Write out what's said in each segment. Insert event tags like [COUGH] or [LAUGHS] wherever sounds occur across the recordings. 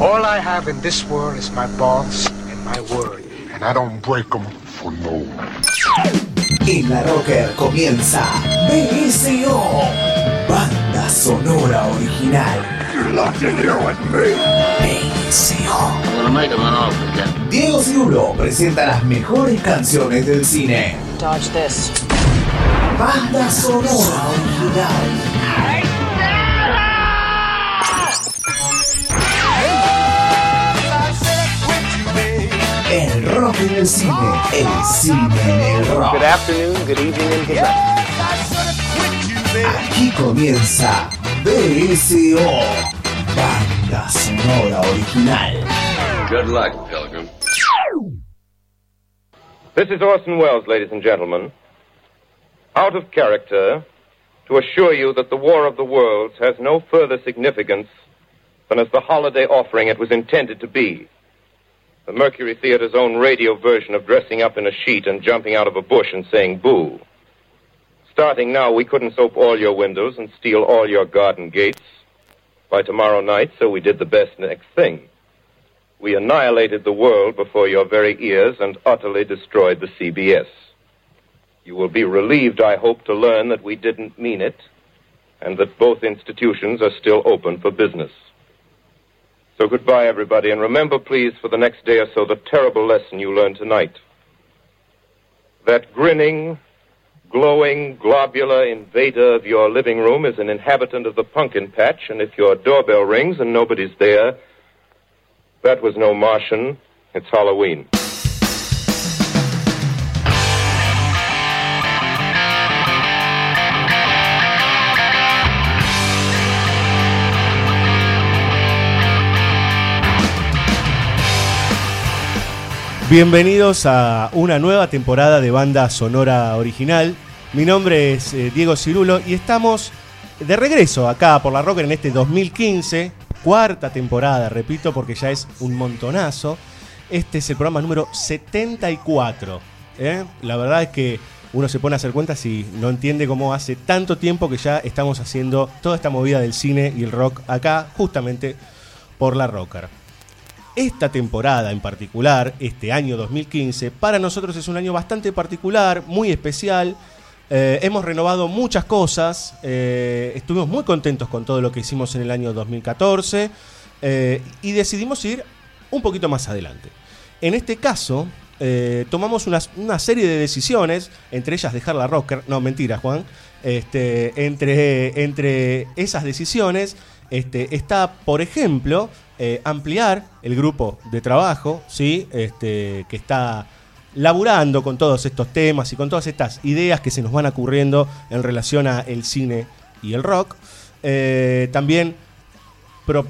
All I have in this world is my balls and my word. And I don't break them for no one. En la Rocker comienza BSO, banda sonora original. You're locked in here with me. BSO. I'm gonna make him an offer, Captain. Diego Cirulo presenta las mejores canciones del cine. Dodge this. Banda sonora original. El rock en el cine, el cine en el rock. Good afternoon, good evening, and good night. Aquí comienza BSO, banda sonora original. Good luck, Pilgrim. This is Orson Welles, ladies and gentlemen. Out of character, to assure you that the War of the Worlds has no further significance than as the holiday offering it was intended to be. The Mercury Theater's own radio version of dressing up in a sheet and jumping out of a bush and saying boo. Starting now, we couldn't soap all your windows and steal all your garden gates by tomorrow night, so we did the best next thing. We annihilated the world before your very ears and utterly destroyed the CBS. You will be relieved, I hope, to learn that we didn't mean it and that both institutions are still open for business. So goodbye, everybody, and remember, please, for the next day or so, the terrible lesson you learned tonight. That grinning, glowing, globular invader of your living room is an inhabitant of the pumpkin patch, and if your doorbell rings and nobody's there, that was no Martian. It's Halloween. Bienvenidos a una nueva temporada de banda sonora original. Mi nombre es eh, Diego Cirulo y estamos de regreso acá por la Rocker en este 2015, cuarta temporada, repito, porque ya es un montonazo. Este es el programa número 74. ¿eh? La verdad es que uno se pone a hacer cuentas y no entiende cómo hace tanto tiempo que ya estamos haciendo toda esta movida del cine y el rock acá, justamente por la Rocker. Esta temporada en particular, este año 2015, para nosotros es un año bastante particular, muy especial. Eh, hemos renovado muchas cosas, eh, estuvimos muy contentos con todo lo que hicimos en el año 2014 eh, y decidimos ir un poquito más adelante. En este caso, tomamos una, una serie de decisiones, entre ellas dejar la rocker, no mentira Juan, este, entre, entre esas decisiones este, está, por ejemplo, eh, ampliar el grupo de trabajo, ¿sí? Este, que está laburando con todos estos temas y con todas estas ideas que se nos van ocurriendo en relación a el cine y el rock. Eh, también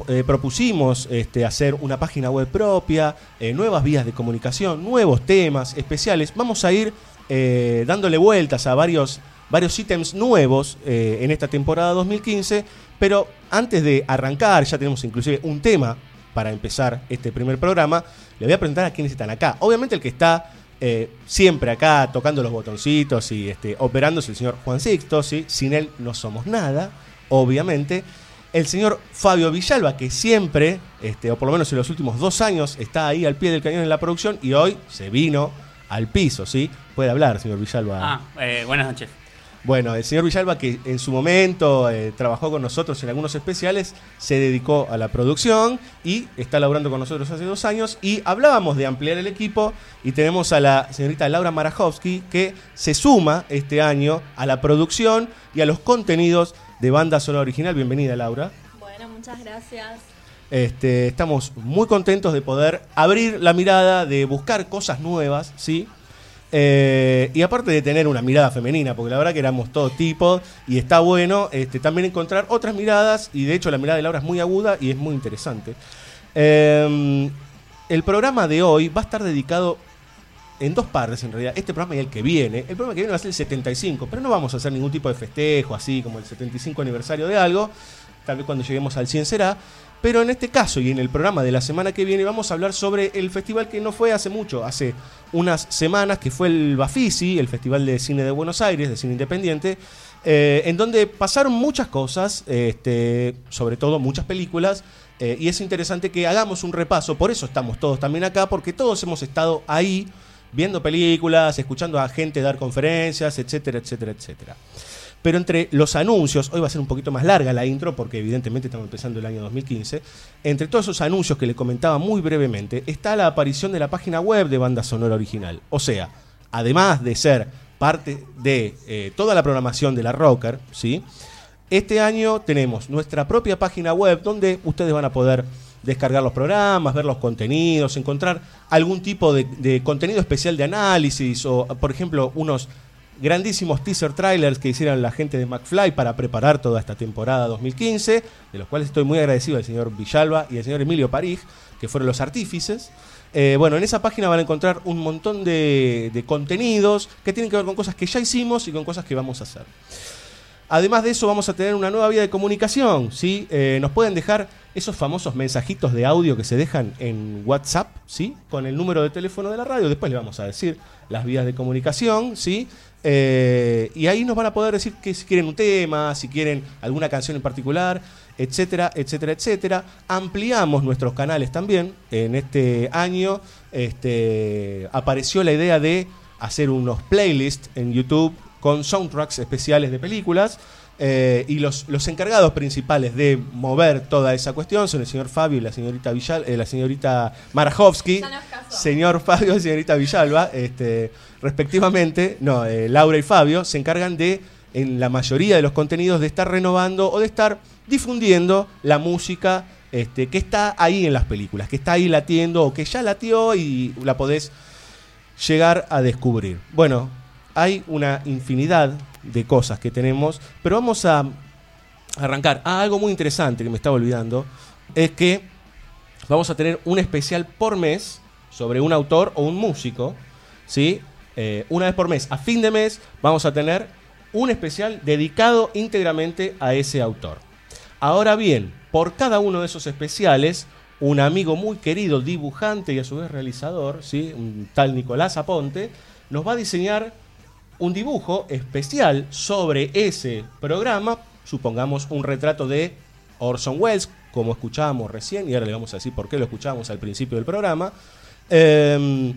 eh, propusimos este, hacer una página web propia, nuevas vías de comunicación, nuevos temas especiales. Vamos a ir dándole vueltas a varios, varios ítems nuevos eh, en esta temporada 2015, pero antes de arrancar, ya tenemos inclusive un tema para empezar este primer programa, le voy a presentar a quienes están acá. Obviamente el que está eh, siempre acá tocando los botoncitos y este, operando es el señor Juan Sixto, ¿sí? sin él no somos nada, obviamente. El señor Fabio Villalba, que siempre, este, o por lo menos en los últimos dos años, está ahí al pie del cañón en la producción y hoy se vino al piso, ¿sí? Puede hablar, señor Villalba. Ah, eh, buenas noches. Bueno, el señor Villalba, que en su momento eh, trabajó con nosotros en algunos especiales, se dedicó a la producción y está laburando con nosotros hace dos años. Y hablábamos de ampliar el equipo y tenemos a la señorita Laura Marajowski, que se suma este año a la producción y a los contenidos de banda sonora original. Bienvenida, Laura. Bueno, muchas gracias. Este, estamos muy contentos de poder abrir la mirada, de buscar cosas nuevas, ¿sí? Eh, y aparte de tener una mirada femenina, porque la verdad que éramos todo tipo y está bueno este, también encontrar otras miradas, y de hecho la mirada de Laura es muy aguda y es muy interesante. Eh, el programa de hoy va a estar dedicado en dos partes en realidad, este programa y el que viene. El programa que viene va a ser el 75, pero no vamos a hacer ningún tipo de festejo así como el 75 aniversario de algo, tal vez cuando lleguemos al 100 será. Pero en este caso y en el programa de la semana que viene vamos a hablar sobre el festival que no fue hace mucho, hace unas semanas, que fue el Bafisi, el Festival de Cine de Buenos Aires, de cine independiente, eh, en donde pasaron muchas cosas, este, sobre todo muchas películas, Eh, y es interesante que hagamos un repaso, por eso estamos todos también acá, porque todos hemos estado ahí viendo películas, escuchando a gente dar conferencias, etcétera, etcétera, etcétera. Pero entre los anuncios, hoy va a ser un poquito más larga la intro porque evidentemente estamos empezando el año 2015, entre todos esos anuncios que le comentaba muy brevemente, está la aparición de la página web de Banda Sonora Original. O sea, además de ser parte de eh, toda la programación de la Rocker, ¿sí? Este año tenemos nuestra propia página web donde ustedes van a poder descargar los programas, ver los contenidos, encontrar algún tipo de, de contenido especial de análisis o, por ejemplo, unos grandísimos teaser trailers que hicieron la gente de McFly para preparar toda esta temporada 2015, de los cuales estoy muy agradecido al señor Villalba y al señor Emilio París, que fueron los artífices. Eh, bueno, en esa página van a encontrar un montón de, de contenidos que tienen que ver con cosas que ya hicimos y con cosas que vamos a hacer. Además de eso, vamos a tener una nueva vía de comunicación. ¿sí? Eh, nos pueden dejar esos famosos mensajitos de audio que se dejan en WhatsApp, ¿sí? con el número de teléfono de la radio. Después le vamos a decir las vías de comunicación. ¿sí? Eh, y ahí nos van a poder decir que si quieren un tema, si quieren alguna canción en particular, etcétera, etcétera, etcétera. Ampliamos nuestros canales también. En este año este, apareció la idea de hacer unos playlists en YouTube con soundtracks especiales de películas. eh, y los, los encargados principales de mover toda esa cuestión son el señor Fabio y la señorita Villal, eh, la señorita Marajowski, señor Fabio y señorita Villalba, este, respectivamente, no, eh, Laura y Fabio se encargan de, en la mayoría de los contenidos, de estar renovando o de estar difundiendo la música este, que está ahí en las películas, que está ahí latiendo o que ya latió y la podés llegar a descubrir. Bueno, hay una infinidad de cosas que tenemos, pero vamos a arrancar. Ah, algo muy interesante que me estaba olvidando es que vamos a tener un especial por mes sobre un autor o un músico, ¿sí? Eh, una vez por mes, a fin de mes, vamos a tener un especial dedicado íntegramente a ese autor. Ahora bien, por cada uno de esos especiales, un amigo muy querido, dibujante y a su vez realizador, ¿sí? un tal Nicolás Aponte, nos va a diseñar un dibujo especial sobre ese programa, supongamos un retrato de Orson Welles, como escuchábamos recién, y ahora le vamos a decir por qué lo escuchábamos al principio del programa. Eh,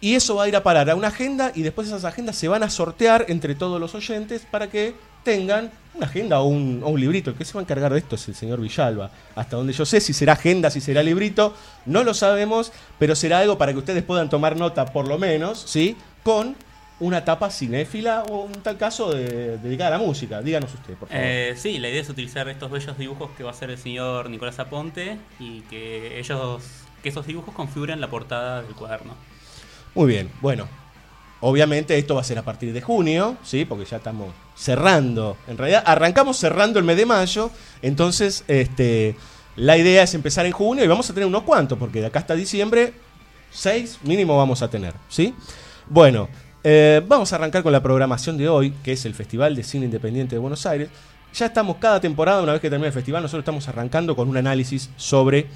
y eso va a ir a parar a una agenda y después esas agendas se van a sortear entre todos los oyentes para que tengan una agenda o un, o un librito. El que se va a encargar de esto es el señor Villalba. Hasta donde yo sé, si será agenda, si será librito, no lo sabemos, pero será algo para que ustedes puedan tomar nota, por lo menos, ¿sí? Con una tapa cinéfila o en tal caso de, dedicada a la música. Díganos usted, por favor. Eh, sí, la idea es utilizar estos bellos dibujos que va a hacer el señor Nicolás Aponte y que ellos, que esos dibujos configuren la portada del cuaderno. Muy bien, bueno. Obviamente esto va a ser a partir de junio, ¿sí? Porque ya estamos cerrando. En realidad arrancamos cerrando el mes de mayo. Entonces, este, la idea es empezar en junio y vamos a tener unos cuantos, porque de acá hasta diciembre, seis mínimo vamos a tener, ¿sí? Bueno, eh, vamos a arrancar con la programación de hoy, que es el Festival de Cine Independiente de Buenos Aires. Ya estamos cada temporada, una vez que termine el festival, nosotros estamos arrancando con un análisis sobre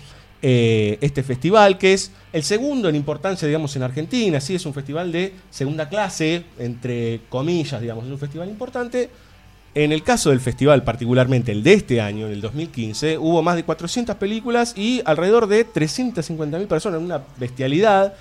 eh, este festival, que es el segundo en importancia, digamos, en Argentina. Sí, es un festival de segunda clase, entre comillas, digamos, es un festival importante. En el caso del festival, particularmente el de este año, en el 2015, hubo más de 400 películas y alrededor de 350.000 personas, una bestialidad.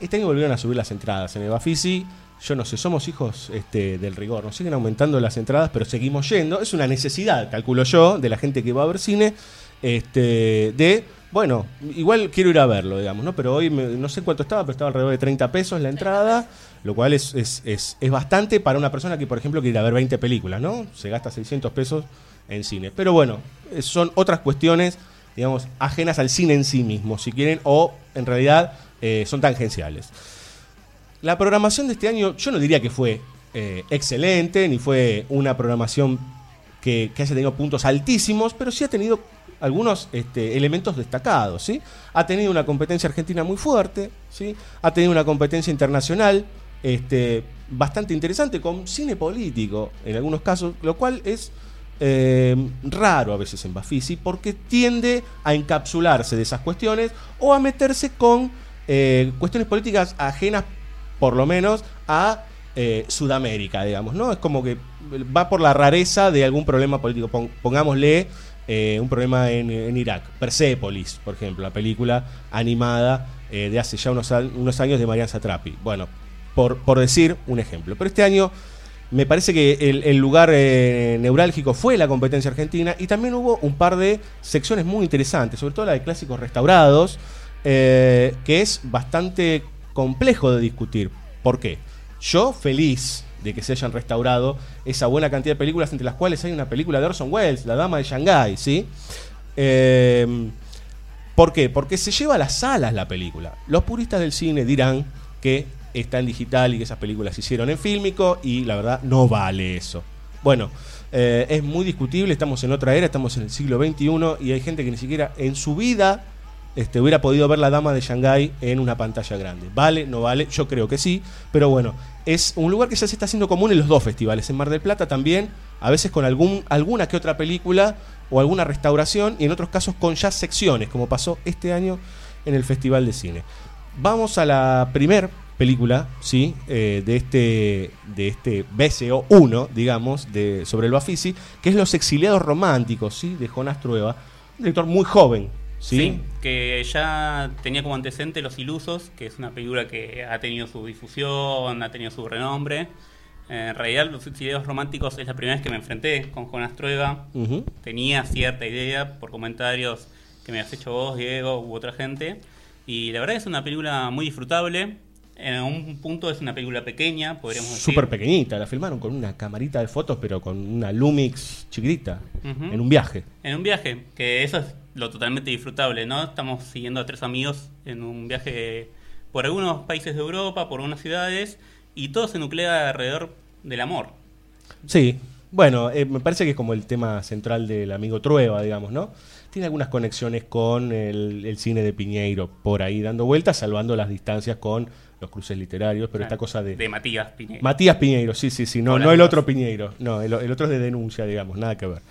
Este año volvieron a subir las entradas en el Bafisi. Yo no sé, somos hijos este, del rigor. Nos siguen aumentando las entradas, pero seguimos yendo. Es una necesidad, calculo yo, de la gente que va a ver cine. Este, de, bueno, igual quiero ir a verlo, digamos, ¿no? Pero hoy me- no sé cuánto estaba, pero estaba alrededor de 30 pesos la entrada, lo cual es, es, es, es bastante para una persona que, por ejemplo, quiere ir a ver 20 películas, ¿no? Se gasta 600 pesos en cine. Pero bueno, eh, son otras cuestiones, digamos, ajenas al cine en sí mismo, si quieren, o en realidad eh, son tangenciales. La programación de este año, yo no diría que fue eh, excelente, ni fue una programación que, haya tenido puntos altísimos, pero sí ha tenido algunos este, elementos destacados. ¿sí? Ha tenido una competencia argentina muy fuerte, ¿sí? ha tenido una competencia internacional este, bastante interesante, con cine político en algunos casos, lo cual es eh, raro a veces en Bafisi, porque tiende a encapsularse de esas cuestiones o a meterse con eh, cuestiones políticas ajenas por lo menos a eh, Sudamérica, digamos, ¿no? Es como que va por la rareza de algún problema político. Pon- pongámosle eh, un problema en, Irak. Persepolis, por ejemplo, la película animada eh, de hace ya unos, años de Marian Satrapi. Bueno, por, por decir un ejemplo. Pero este año me parece que el, lugar neurálgico fue la competencia argentina y también hubo un par de secciones muy interesantes, sobre todo la de clásicos restaurados, que es bastante complejo de discutir. ¿Por qué? Yo feliz de que se hayan restaurado esa buena cantidad de películas, entre las cuales hay una película de Orson Welles, La Dama de Shanghái, ¿sí? Eh, ¿Por qué? Porque se lleva a las salas la película. Los puristas del cine dirán que está en digital y que esas películas se hicieron en fílmico y la verdad no vale eso. Bueno, eh, es muy discutible, estamos en otra era, estamos en el siglo XXI y hay gente que ni siquiera en su vida este, hubiera podido ver la dama de Shanghái en una pantalla grande. ¿Vale? ¿No vale? Yo creo que sí, pero bueno, es un lugar que ya se está haciendo común en los dos festivales. En Mar del Plata también, a veces con algún, alguna que otra película o alguna restauración y en otros casos con ya secciones, como pasó este año en el Festival de Cine. Vamos a la primer película, ¿sí? Eh, de este de este BCO 1, digamos, de, sobre el Bafisi, que es Los exiliados románticos, ¿sí? De Jonás Trueba, un director muy joven, ¿sí? Sí, que ya tenía como antecedente Los Ilusos, que es una película que ha tenido su difusión, ha tenido su renombre. En realidad, Los Exiliados Románticos es la primera vez que me enfrenté con Jonas Trueba. Ujú. Tenía cierta idea por comentarios que me has hecho vos, Diego, u otra gente. Y la verdad es una película muy disfrutable. En un punto es una película pequeña, podríamos decir. Súper pequeñita, la filmaron con una camarita de fotos, pero con una Lumix chiquitita, Ujú. en un viaje. En un viaje, que eso es lo totalmente disfrutable, ¿no? Estamos siguiendo a tres amigos en un viaje por algunos países de Europa, por algunas ciudades, y todo se nuclea alrededor del amor. Sí, bueno, eh, me parece que es como el tema central del amigo Trueba, digamos, ¿no? Tiene algunas conexiones con el, el cine de Piñeiro, por ahí dando vueltas, salvando las distancias con los cruces literarios, pero esta cosa de... De Matías Piñera. Matías Piñeiro, sí, sí, sí, no, Hola, no el otro Piñeiro, no, el, el otro es de denuncia, digamos, nada que ver.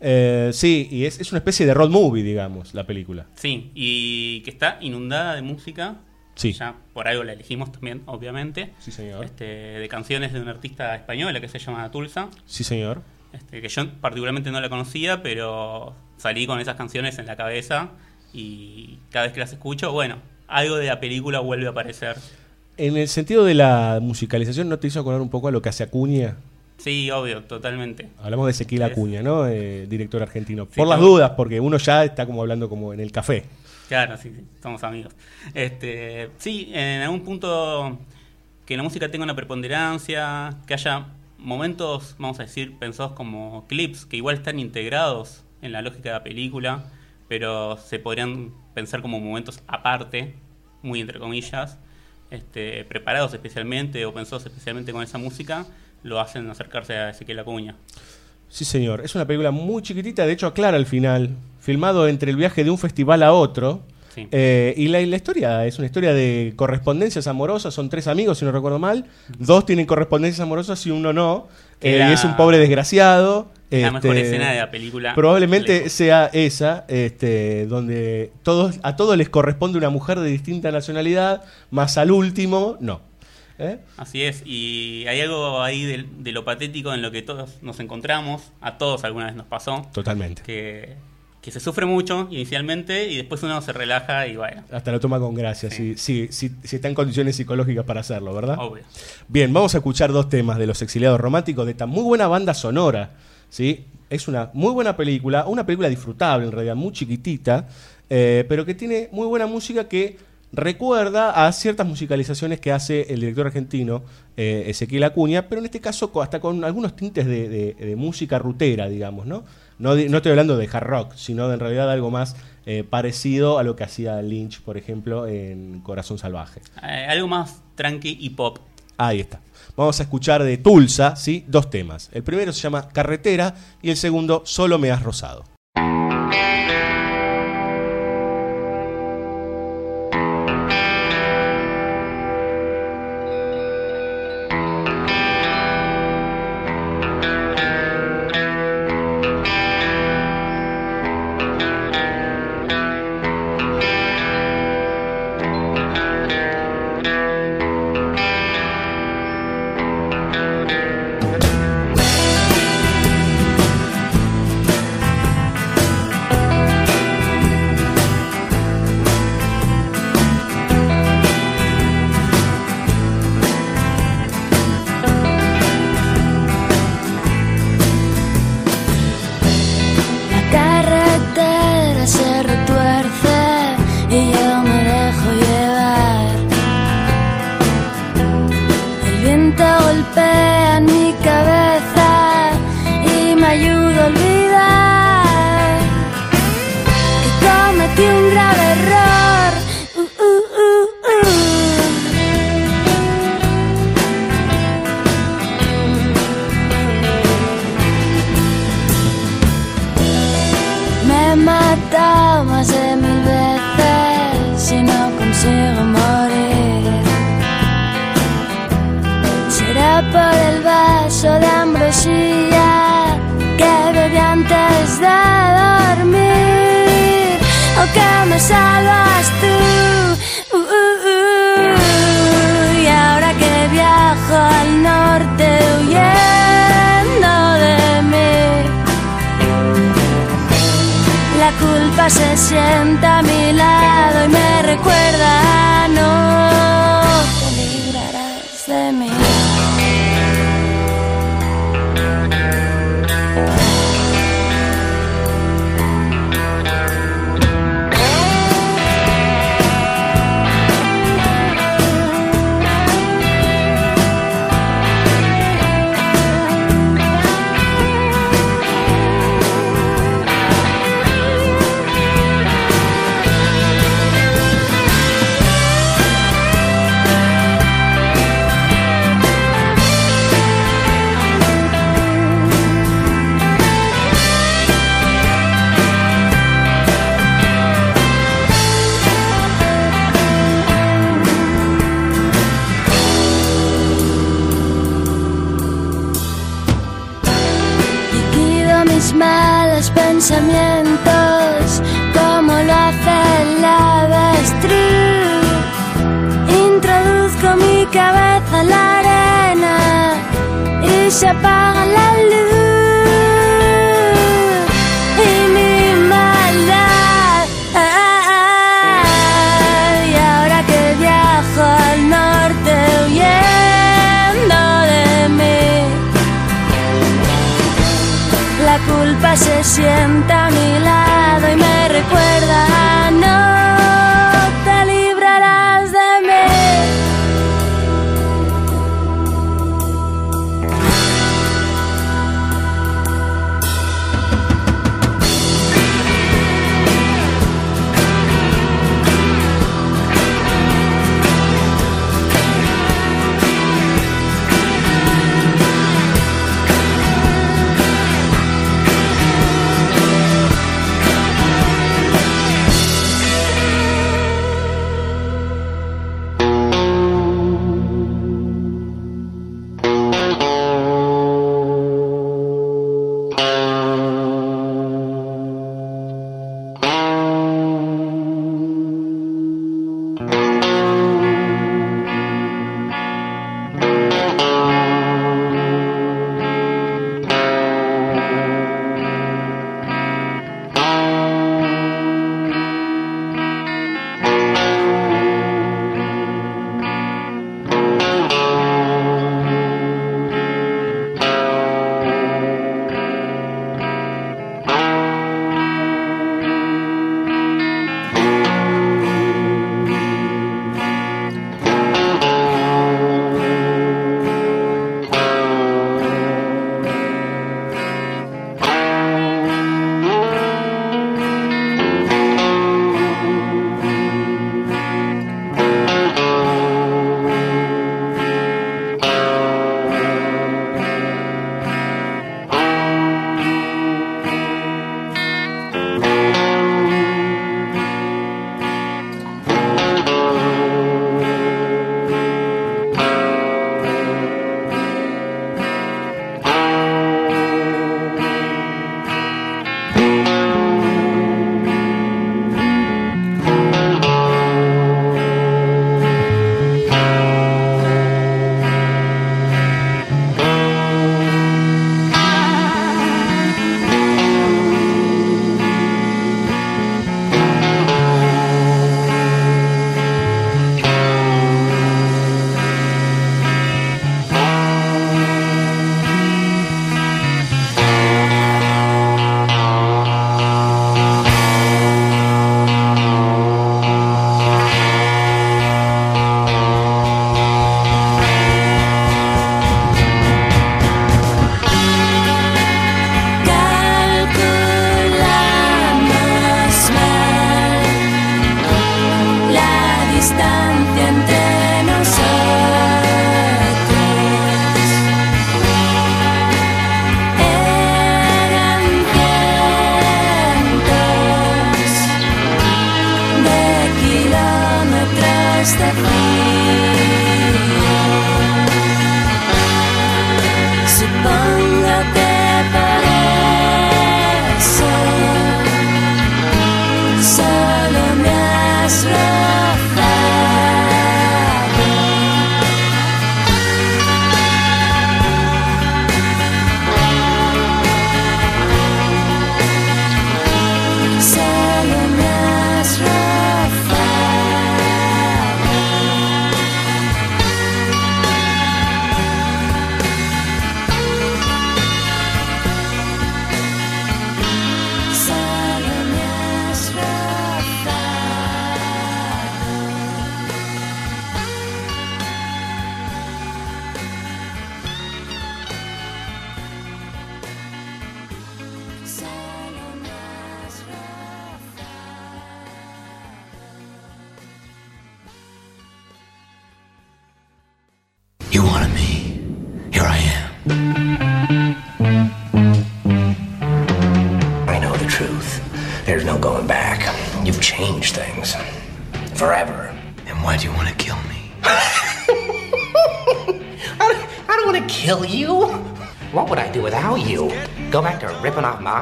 Eh, sí, y es, es una especie de road movie, digamos, la película. Sí, y que está inundada de música. Sí. Ya por algo la elegimos también, obviamente. Sí, señor. Este, de canciones de una artista española que se llama Tulsa. Sí, señor. Este, que yo particularmente no la conocía, pero salí con esas canciones en la cabeza y cada vez que las escucho, bueno, algo de la película vuelve a aparecer. En el sentido de la musicalización, ¿no te hizo acordar un poco a lo que hace Acuña? Sí, obvio, totalmente. Hablamos de Ezequiel Acuña, ¿no? Eh, director argentino. Sí, Por las dudas, porque uno ya está como hablando como en el café. Claro, sí, sí, somos amigos. Este, sí, en algún punto que la música tenga una preponderancia, que haya momentos, vamos a decir, pensados como clips, que igual están integrados en la lógica de la película, pero se podrían pensar como momentos aparte, muy entre comillas, este, preparados especialmente o pensados especialmente con esa música, lo hacen acercarse a Ezequiel Acuña. Sí, señor. Es una película muy chiquitita, de hecho aclara al final, filmado entre el viaje de un festival a otro. Sí. Eh, y la, historia es una historia de correspondencias amorosas, son tres amigos, si no recuerdo mal. Dos tienen correspondencias amorosas y uno no. Eh, la- y es un pobre desgraciado. La mejor Este, escena de la película. Probablemente sea esa, este, donde todos, a todos les corresponde una mujer de distinta nacionalidad, más al último, no. ¿Eh? Así es, y hay algo ahí de, de lo patético en lo que todos nos encontramos, a todos alguna vez nos pasó, Totalmente. que, que se sufre mucho inicialmente y después uno se relaja y bueno, Hasta lo toma con gracia, Sí. si, si, si, si está en condiciones psicológicas para hacerlo, ¿verdad? obvio. Bien, vamos a escuchar dos temas de Los Exiliados Románticos de esta muy buena banda sonora. ¿Sí? Es una muy buena película, una película disfrutable en realidad, muy chiquitita, eh, pero que tiene muy buena música que recuerda a ciertas musicalizaciones que hace el director argentino eh, Ezequiel Acuña, pero en este caso hasta con algunos tintes de, de- de música rutera, digamos, ¿no? No, estoy hablando de hard rock, sino de en realidad algo más eh, parecido a lo que hacía Lynch, por ejemplo, en Corazón Salvaje. Eh, algo más tranqui y pop. Ahí está. Vamos a escuchar de Tulsa, ¿sí? Dos temas. El primero se llama Carretera y el segundo Solo me has rozado.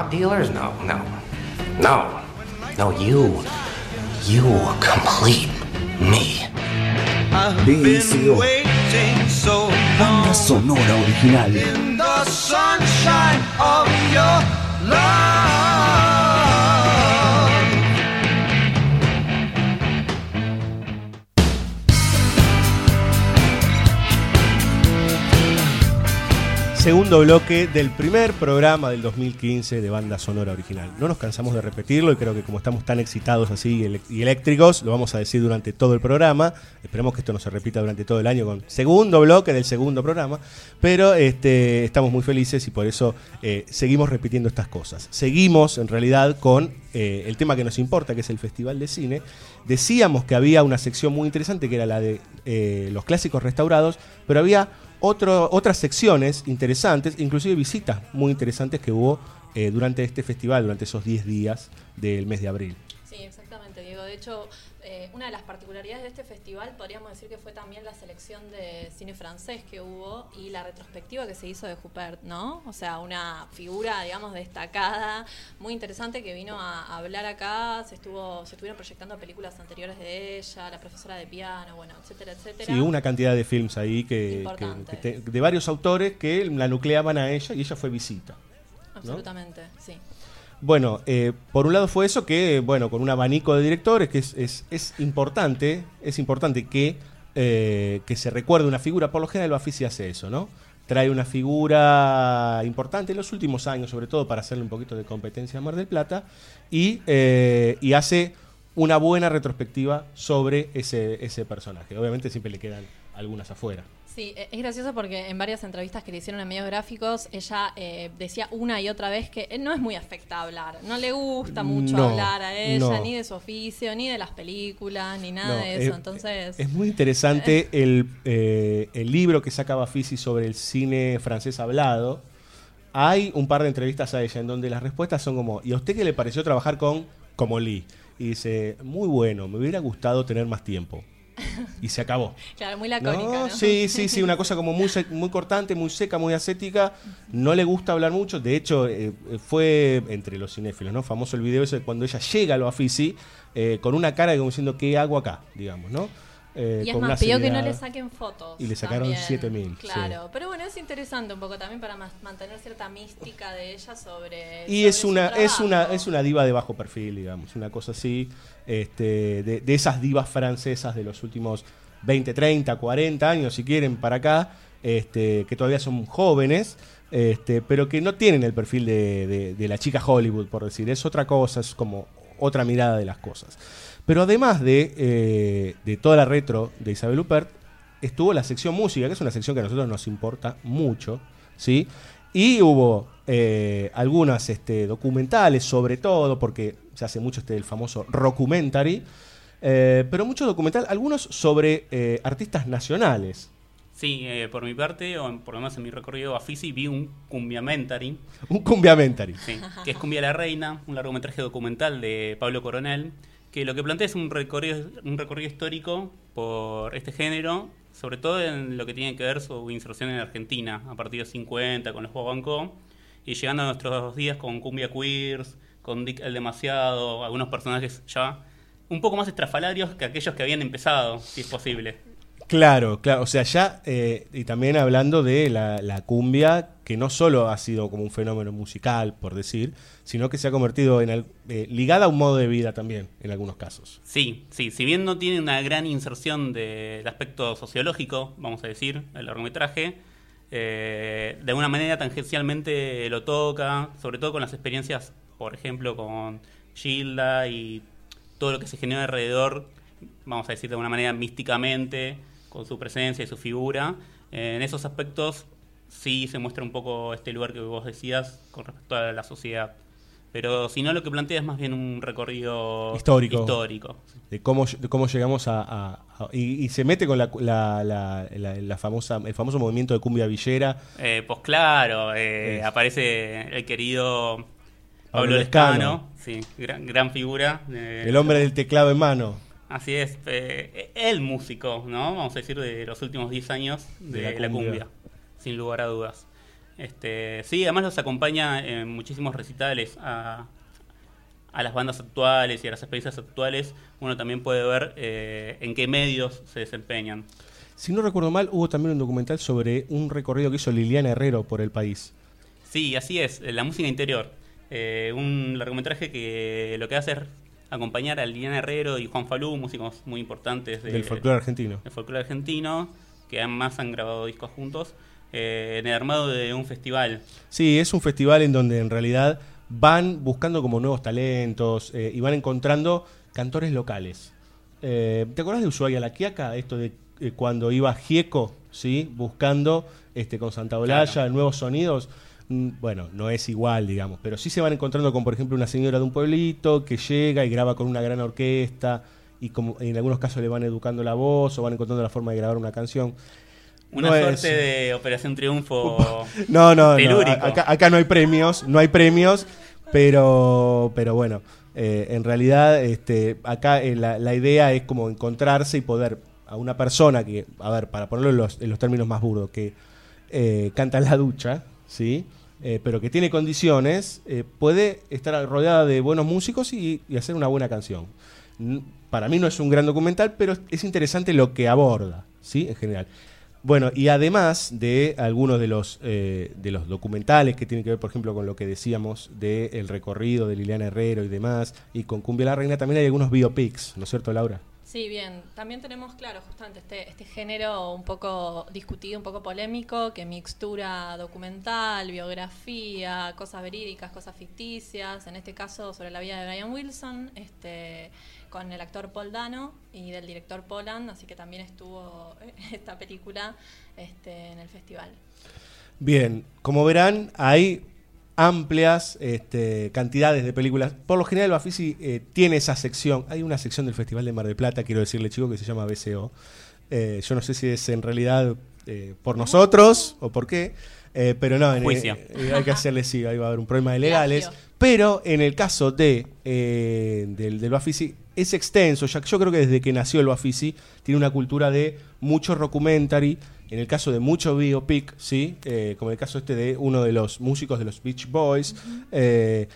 Ripping dealers? No, no. No. No, you. You complete me. BSO. Banda sonora original. Segundo bloque del primer programa del 2015 de banda sonora original. No nos cansamos de repetirlo y creo que como estamos tan excitados así y eléctricos, lo vamos a decir durante todo el programa. Esperemos que esto no se repita durante todo el año con segundo bloque del segundo programa. Pero este, estamos muy felices y por eso eh, seguimos repitiendo estas cosas. Seguimos en realidad con eh, el tema que nos importa, que es el Festival de Cine. Decíamos que había una sección muy interesante que era la de eh, los clásicos restaurados, pero había otro, otras secciones interesantes, inclusive visitas muy interesantes que hubo eh, durante este festival, durante esos 10 días del mes de abril. Sí, exactamente, Diego. De hecho, eh, una de las particularidades de este festival podríamos decir que fue también la selección de cine francés que hubo y la retrospectiva que se hizo de Huppert, ¿no? O sea, una figura, digamos, destacada, muy interesante que vino a, a hablar acá. Se estuvo, se estuvieron proyectando películas anteriores de ella, la profesora de piano, bueno, etcétera, etcétera. Sí, una cantidad de films ahí que, que- Importante. que te- de varios autores que la nucleaban a ella y ella fue visita. ¿no? Absolutamente, sí. Bueno, eh, por un lado fue eso que, bueno, con un abanico de directores, que es, es, es importante, es importante que, eh, que se recuerde una figura. Por lo general, el Bafisi hace eso, ¿no? Trae una figura importante en los últimos años, sobre todo para hacerle un poquito de competencia a Mar del Plata, y, eh, y hace una buena retrospectiva sobre ese, ese personaje. Obviamente siempre le quedan algunas afuera. Sí, e- es gracioso porque en varias entrevistas que le hicieron en medios gráficos, ella eh, decía una y otra vez que eh, no es muy afecta hablar, no le gusta mucho No, hablar a ella, no. ni de su oficio, ni de las películas, ni nada No, de eso. es- Entonces, Es muy interesante [LAUGHS] el, eh, el libro que saca Bafisi sobre el cine francés hablado. Hay un par de entrevistas a ella en donde las respuestas son como, ¿y a usted qué le pareció trabajar con como Lee? Y dice, muy bueno, me hubiera gustado tener más tiempo. [LAUGHS] Y se acabó. claro, muy lacónica, No, ¿no? Sí, sí, sí, una cosa como muy, muy cortante, muy seca, muy ascética. No le gusta hablar mucho. De hecho, eh, eh, fue entre los cinéfilos, ¿no? Famoso el video ese cuando ella llega a lo Afisi eh, con una cara de como diciendo, ¿qué hago acá? Digamos, ¿no? Eh, Y es más, pidió que no le saquen fotos. Y le sacaron también. 7000, sí. Claro, pero bueno, es interesante un poco también para mantener cierta mística de ella sobre. Y sobre es su una, es una, es una diva de bajo perfil, digamos, una cosa así, este, de, de esas divas francesas de los últimos 20, 30, 40 años, si quieren, para acá, este, que todavía son jóvenes, este, pero que no tienen el perfil de, de- de la chica Hollywood, por decir, es otra cosa, es como otra mirada de las cosas. Pero además de, eh, de toda la retro de Isabel Huppert, estuvo la sección música, que es una sección que a nosotros nos importa mucho, ¿sí? Y hubo eh, algunas este, documentales, sobre todo, porque se hace mucho este el famoso rockumentary, eh, pero mucho documental, algunos sobre eh, artistas nacionales. Sí, eh, por mi parte, o en- por lo menos en mi recorrido a Fisi, vi un cumbiamentary. Un cumbiamentary. Sí, que es Cumbia la Reina, un largometraje documental de Pablo Coronel, que lo que plantea es un recorrido, un recorrido histórico por este género, sobre todo en lo que tiene que ver su inserción en Argentina, a partir de los 50, con los Juegos y llegando a nuestros días con Cumbia Queers, con Dick el Demasiado, algunos personajes ya un poco más estrafalarios que aquellos que habían empezado, si es posible. Claro, claro. O sea, ya, eh, y también hablando de la, cumbia, que no solo ha sido como un fenómeno musical, por decir, sino que se ha convertido en eh, ligada a un modo de vida también, en algunos casos. Sí, sí, si bien no tiene una gran inserción del aspecto sociológico, vamos a decir, el largometraje, eh, de alguna manera tangencialmente lo toca, sobre todo con las experiencias, por ejemplo, con Gilda y todo lo que se genera alrededor, vamos a decir de alguna manera místicamente, con su presencia y su figura. Eh, en esos aspectos sí se muestra un poco este lugar que vos decías con respecto a la sociedad. Pero si no, lo que plantea es más bien un recorrido Histórico. histórico. De cómo, de cómo llegamos a... a- a- y, y se mete con la, la- la- famosa, el famoso movimiento de cumbia villera. Eh, pues claro, eh, aparece el querido Pablo Lescano. Sí, gran, gran figura. de- El hombre del teclado en mano. Así es, eh, el músico, ¿no? Vamos a decir, de los últimos 10 años de, De la la, cumbia. cumbia. sin lugar a dudas. Este, sí, además los acompaña en muchísimos recitales a, a las bandas actuales y a las experiencias actuales. Uno también puede ver eh, en qué medios se desempeñan. Si no recuerdo mal, hubo también un documental sobre un recorrido que hizo Liliana Herrero por el país. Sí, así es, la música interior. Eh, un largometraje que lo que hace es acompañar a Liliana Herrero y Juan Falú, músicos muy importantes de- Del folclore argentino. del folclore argentino, que además han grabado discos juntos, eh, en el armado de un festival. Sí, es un festival en donde en realidad van buscando como nuevos talentos eh, y van encontrando cantores locales. Eh, ¿Te acuerdas de Ushuaia La Quiaca? Esto de cuando iba Gieco, ¿sí? Buscando este, con Santa Olalla nuevos sonidos. Mm, Bueno, no es igual, digamos, pero sí se van encontrando con, por ejemplo, una señora de un pueblito que llega y graba con una gran orquesta y como en algunos casos le van educando la voz o van encontrando la forma de grabar una canción. Una No es- suerte de Operación Triunfo [LAUGHS] no, no, no. Acá, acá no hay premios, no hay premios, pero, pero bueno, eh, en realidad este, acá eh, la, la idea es como encontrarse y poder a una persona que, a ver, para ponerlo en los, en los términos más burdos, que eh, canta en la ducha, ¿sí? Eh, pero que tiene condiciones, eh, puede estar rodeada de buenos músicos y, hacer una buena canción. Para mí no es un gran documental, pero es interesante lo que aborda, ¿sí? En general. Bueno, y además de algunos de los, eh, de los documentales que tienen que ver, por ejemplo, con lo que decíamos del recorrido de Liliana Herrero y demás, y con Cumbia la Reina, también hay algunos biopics, ¿no es cierto, Laura? Sí, bien. También tenemos, claro, justamente este, este género un poco discutido, un poco polémico, que mixtura documental, biografía, cosas verídicas, cosas ficticias. En este caso, sobre la vida de Brian Wilson, este, con el actor Paul Dano y del director Poland, así que también estuvo [LAUGHS] esta película este, en el festival. Bien, como verán, hay amplias este, cantidades de películas. Por lo general, Bafisi eh, tiene esa sección. Hay una sección del Festival de Mar del Plata, quiero decirle, chico, que se llama BCO. Eh, yo no sé si es en realidad eh, por nosotros o por qué, eh, pero no, en- eh, hay que hacerle sí, ahí va a haber un problema de legales. Pero en el caso de eh, del, del Bafisi es extenso, ya que yo creo que desde que nació el Bafisi tiene una cultura de mucho documentary, en el caso de mucho biopic, ¿sí? Eh, como en el caso este de uno de los músicos de los Beach Boys, eh,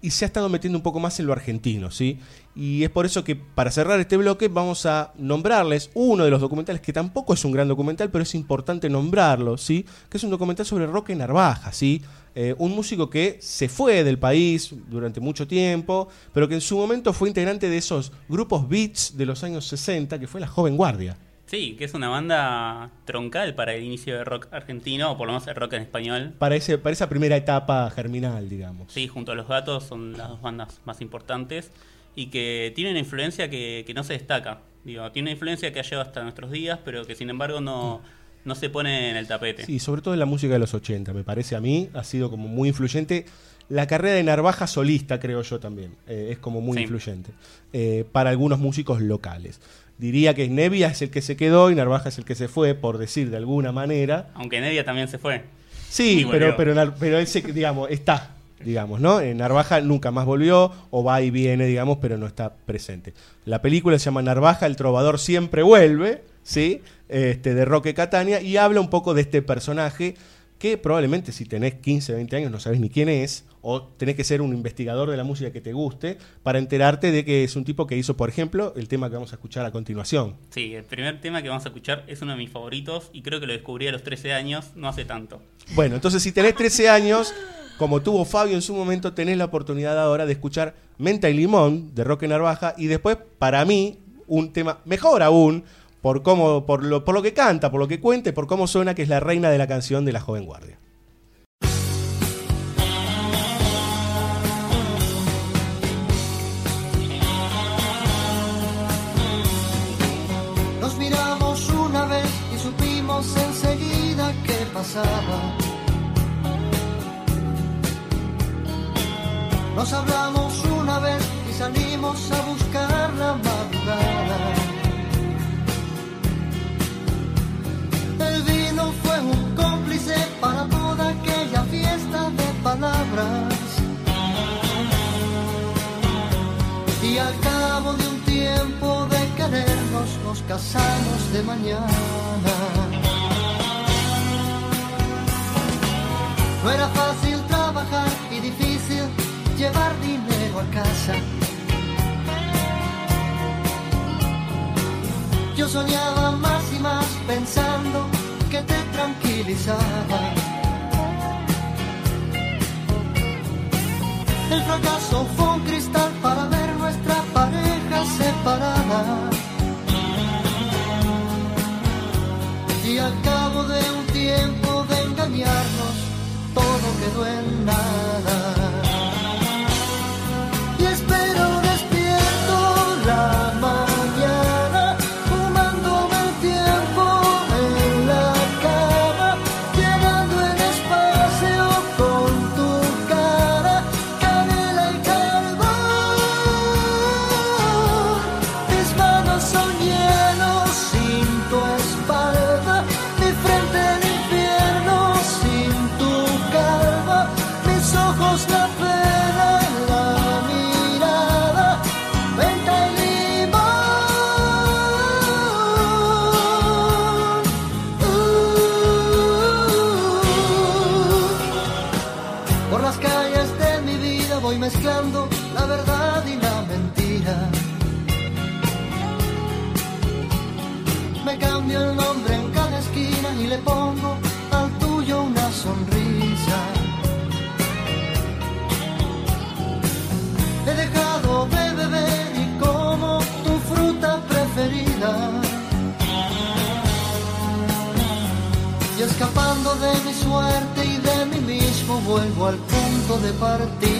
y se ha estado metiendo un poco más en lo argentino, ¿sí? Y es por eso que para cerrar este bloque vamos a nombrarles uno de los documentales que tampoco es un gran documental, pero es importante nombrarlo, ¿sí? Que es un documental sobre Roque Narvaja, ¿sí? Eh, un músico que se fue del país durante mucho tiempo, pero que en su momento fue integrante de esos grupos beats de los años 60, que fue la Joven Guardia. Sí, que es una banda troncal para el inicio de rock argentino, o por lo menos el rock en español. Para, ese, para esa primera etapa germinal, digamos. Sí, junto a Los Gatos son las dos bandas más importantes y que tienen una influencia que, que no se destaca. Digo, tiene una influencia que ha llegado hasta nuestros días, pero que sin embargo no, no se pone en el tapete. Sí, sobre todo en la música de los 80, me parece a mí, ha sido como muy influyente. La carrera de Narvaja solista, creo yo también, eh, es como muy Sí. influyente eh, para algunos músicos locales. Diría que Nevia es el que se quedó y Narvaja es el que se fue, por decir de alguna manera. Aunque Nevia también se fue. Sí, pero, pero, pero él se, digamos, está, digamos, ¿no? En Narvaja nunca más volvió, o va y viene, digamos, pero no está presente. La película se llama Narvaja, el trovador siempre vuelve, ¿sí? Este, de Roque Catania, y habla un poco de este personaje que probablemente si tenés 15, 20 años no sabés ni quién es, o tenés que ser un investigador de la música que te guste, para enterarte de que es un tipo que hizo, por ejemplo, el tema que vamos a escuchar a continuación. Sí, el primer tema que vamos a escuchar es uno de mis favoritos y creo que lo descubrí a los 13 años, no hace tanto. Bueno, entonces si tenés 13 años, como tuvo Fabio en su momento, tenés la oportunidad ahora de escuchar Menta y Limón de Roque Narvaja y después, para mí, un tema mejor aún, por, cómo, por, lo, por lo que canta, por lo que cuenta y por cómo suena, que es la reina de la canción de la joven guardia. Nos miramos una vez y supimos enseguida qué pasaba. Nos hablamos una vez y salimos a buscar la madrugada. Y al cabo de un tiempo de querernos nos casamos de mañana. No era fácil trabajar y difícil llevar dinero a casa. Yo soñaba más y más pensando que te tranquilizaba. El fracaso fue un cristal para ver nuestra pareja separada. Y al cabo de un tiempo de engañarnos, todo quedó en nada. Cambio el nombre en cada esquina y le pongo al tuyo una sonrisa. He dejado de beber y como tu fruta preferida. Y escapando de mi suerte y de mí mismo vuelvo al punto de partida.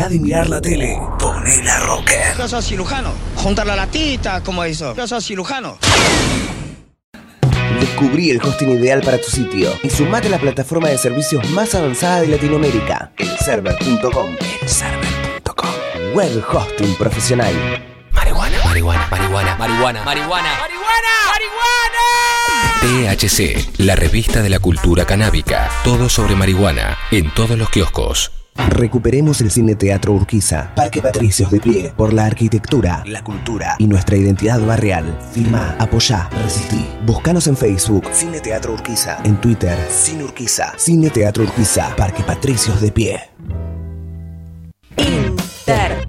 Deja de mirar la tele. Poné la rocker. Yo soy cirujano. Juntarla a la tita, como hizo. Yo soy cirujano. Descubrí el hosting ideal para tu sitio y sumate a la plataforma de servicios más avanzada de Latinoamérica, elserver.com. Elserver.com. Web hosting profesional. Marihuana, marihuana, marihuana, marihuana, marihuana. THC, la revista de la cultura canábica. Todo sobre marihuana, en todos los kioscos. Recuperemos el Cine Teatro Urquiza, Parque Patricios de pie, por la arquitectura, la cultura y nuestra identidad barrial. Firma, apoyá, resistí. Búscanos en Facebook, Cine Teatro Urquiza, en Twitter, Cine Urquiza, Cine Teatro Urquiza, Parque Patricios de pie. Intertexto.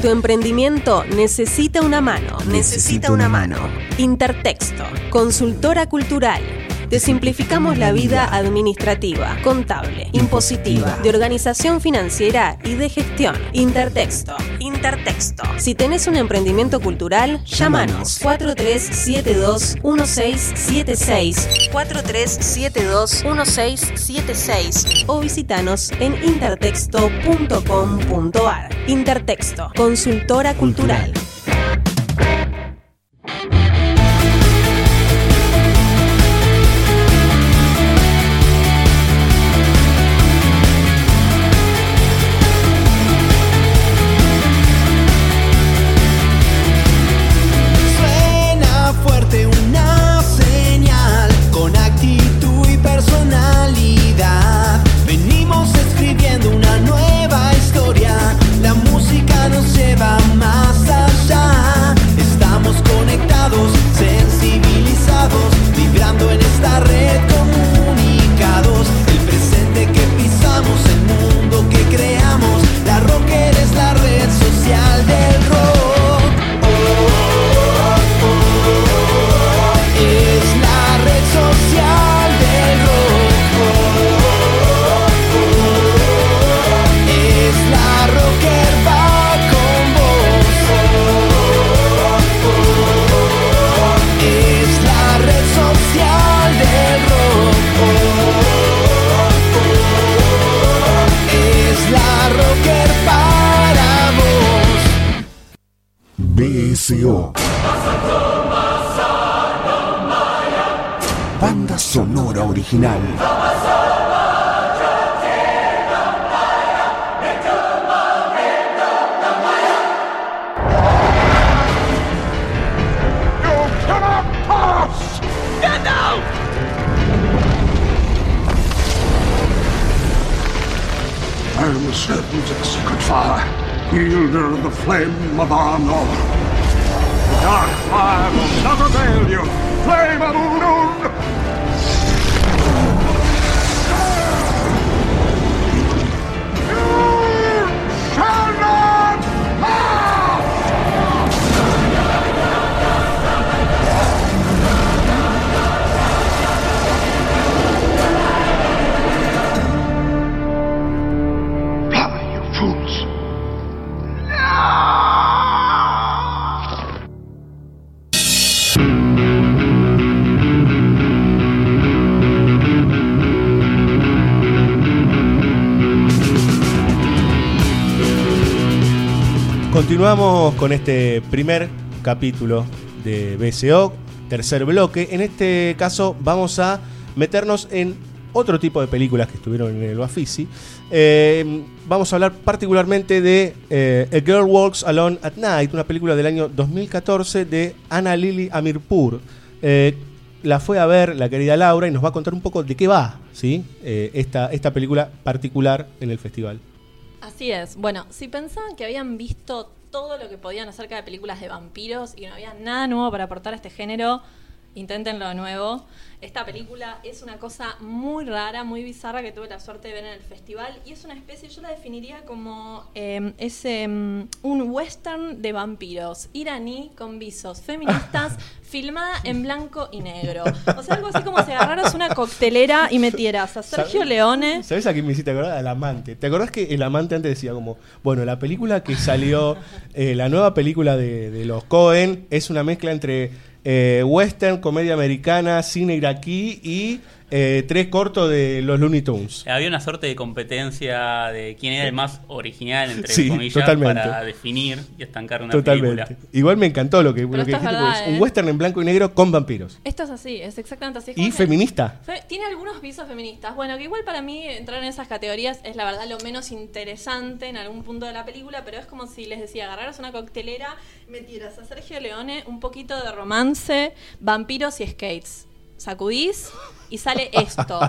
Tu emprendimiento necesita una mano. Necesita una mano. Intertexto. Consultora cultural. Te simplificamos la vida administrativa, contable, impositiva, de organización financiera y de gestión. Intertexto. Intertexto. Si tenés un emprendimiento cultural, llámanos 4372-1676. 4372-1676. O visitanos en intertexto.com.ar. Intertexto. Consultora cultural. Blame of honor. Continuamos con este primer capítulo de BSO, tercer bloque. En este caso vamos a meternos en otro tipo de películas que estuvieron en el Bafisi. Eh, vamos a hablar particularmente de eh, A Girl Walks Alone at Night, una película del año 2014 de Anna Lily Amirpur. Eh, la fue a ver la querida Laura y nos va a contar un poco de qué va ¿sí? Esta, esta película particular en el festival. Así es. Bueno, si pensaban que habían visto todo lo que podían acerca de películas de vampiros y no había nada nuevo para aportar a este género, inténtenlo de nuevo. Esta película es una cosa muy rara, muy bizarra que tuve la suerte de ver en el festival y es una especie, yo la definiría como eh, ese, mm, un western de vampiros iraní con visos feministas [LAUGHS] filmada en blanco y negro. O sea, algo así como si agarraras una coctelera y metieras a Sergio ¿Sabes? Leone. ¿Sabes a quién me hiciste acordar? Al amante. ¿Te acordás que el amante antes decía como, bueno, la película que salió, eh, la nueva película de, de los Cohen es una mezcla entre eh, western, comedia americana, cine iraquí y eh, tres cortos de los Looney Tunes. Había una suerte de competencia de quién era el más original, entre Sí, comillas, totalmente. para definir y estancar una Totalmente. película. Igual me encantó lo que, lo que dijiste, verdad, porque es un ¿eh? western en blanco y negro con vampiros. Esto es así, es exactamente así. Es Y feminista. Fe- Tiene algunos visos feministas. Bueno, que igual para mí entrar en esas categorías es la verdad lo menos interesante en algún punto de la película, pero es como si les decía, agarraras una coctelera, metieras a Sergio Leone un poquito de romance, vampiros y skates. Sacudís y sale [LAUGHS] esto.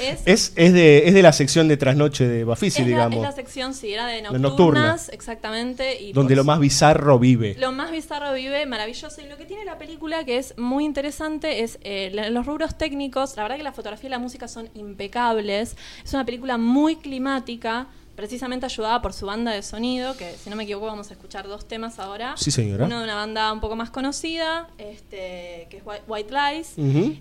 Es, Es, es, de, es de la sección de trasnoche de Bafisi, la, digamos. es la sección, sí, era de nocturnas, nocturna. exactamente. Y donde por lo más bizarro vive. lo más bizarro vive, maravilloso. Y lo que tiene la película, que es muy interesante, es eh, los rubros técnicos. La verdad que la fotografía y la música son impecables. Es una película muy climática, precisamente ayudada por su banda de sonido, que si no me equivoco vamos a escuchar dos temas ahora. Sí, señora. Uno de una banda un poco más conocida, este, que es White, Lies.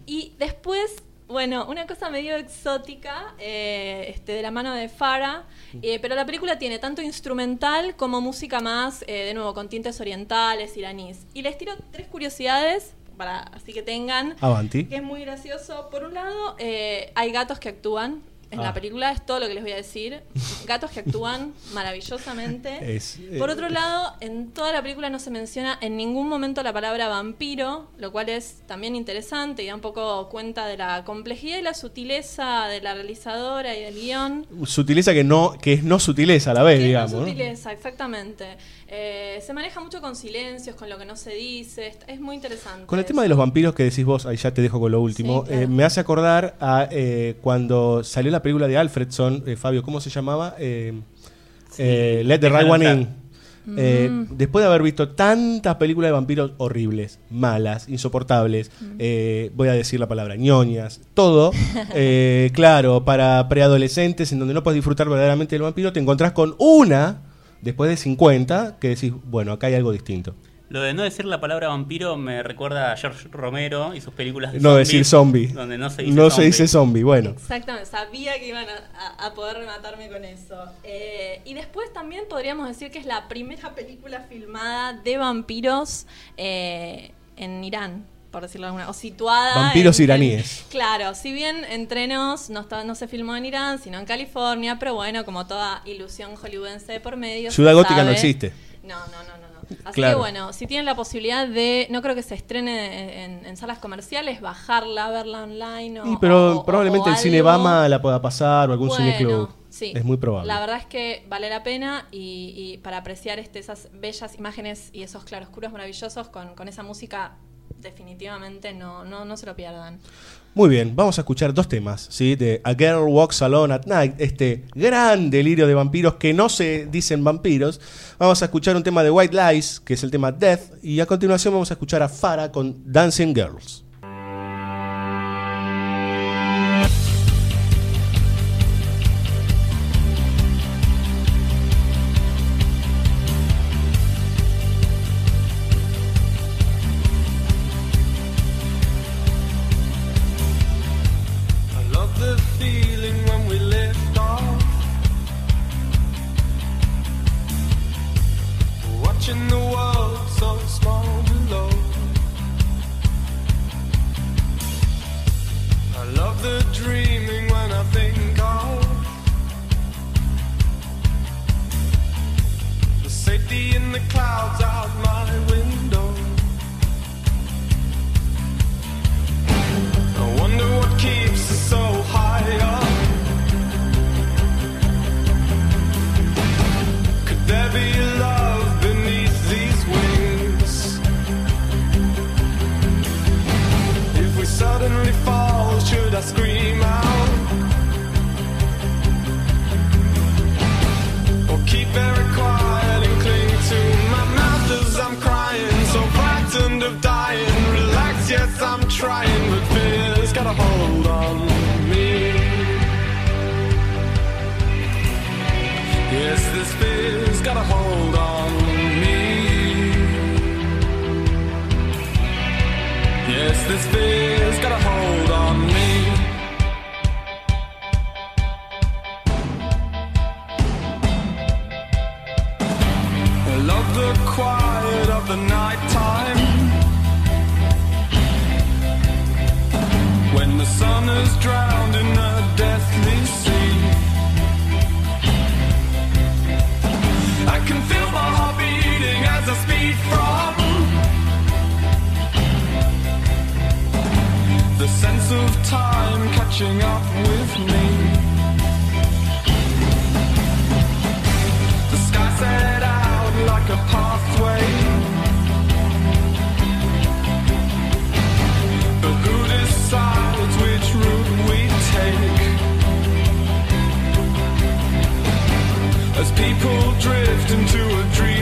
Y después, bueno, una cosa medio exótica, eh, este, de la mano de Farah, eh, pero la película tiene tanto instrumental como música más, eh, de nuevo, con tintes orientales, iraníes. Y les tiro tres curiosidades, para así que tengan, Avanti. que es muy gracioso. Por un lado, eh, hay gatos que actúan. En Ah. la película es todo lo que les voy a decir. Gatos que actúan [LAUGHS] maravillosamente. Es, eh, Por otro lado, en toda la película no se menciona en ningún momento la palabra vampiro, lo cual es también interesante y da un poco cuenta de la complejidad y la sutileza de la realizadora y del guion. Sutileza que no que es no sutileza a la vez, Que digamos. no ¿no? sutileza, exactamente. Eh, se maneja mucho con silencios, con lo que no se dice. Es- muy interesante. Con el tema de los vampiros que decís vos, ahí ya te dejo con lo último, Sí, claro. eh, me hace acordar a cuando salió la película de Alfredson, eh, Fabio, ¿cómo se llamaba? Eh, eh, Let the Right One. In. Eh, Mm. después de haber visto tantas películas de vampiros horribles, malas, insoportables, Mm. eh, voy a decir la palabra ñoñas, todo, [LAUGHS] eh, claro, para preadolescentes en donde no puedes disfrutar verdaderamente del vampiro, te encontrás con una, después de 50, que decís, bueno, acá hay algo distinto. Lo de no decir la palabra vampiro me recuerda a George Romero y sus películas de No zombies, decir zombie. Donde no se dice No se zombie. dice zombie, bueno. Exactamente, sabía que iban a, poder rematarme con eso. Eh, y después también podríamos decir que es la primera película filmada de vampiros eh, en Irán, por decirlo de alguna o situada. Vampiros en- iraníes. en- claro, si bien entre nos no, está- no se filmó en Irán, sino en California, pero bueno, como toda ilusión hollywoodense de por medio. Ciudad gótica no existe. No, no, no, no. Así Claro. que bueno, si tienen la posibilidad de, no creo que se estrene en, en salas comerciales, bajarla, verla online o, Sí, pero o- probablemente o el cine algo. Bama la pueda pasar o algún Bueno, cineclub. sí. Es muy probable. La verdad es que vale la pena y, y para apreciar este, esas bellas imágenes y esos claroscuros maravillosos con, con esa música, definitivamente no, no, no se lo pierdan. Muy bien, vamos a escuchar dos temas, ¿sí? De A Girl Walks Alone at Night, este gran delirio de vampiros que no se dicen vampiros. Vamos a escuchar un tema de White Lies, que es el tema Death, y a continuación vamos a escuchar a Farah con Dancing Girls. the quiet of the night time When the sun is drowned in a deathly sea I can feel my heart beating as I speed from The sense of time catching up with me. people drift into a dream.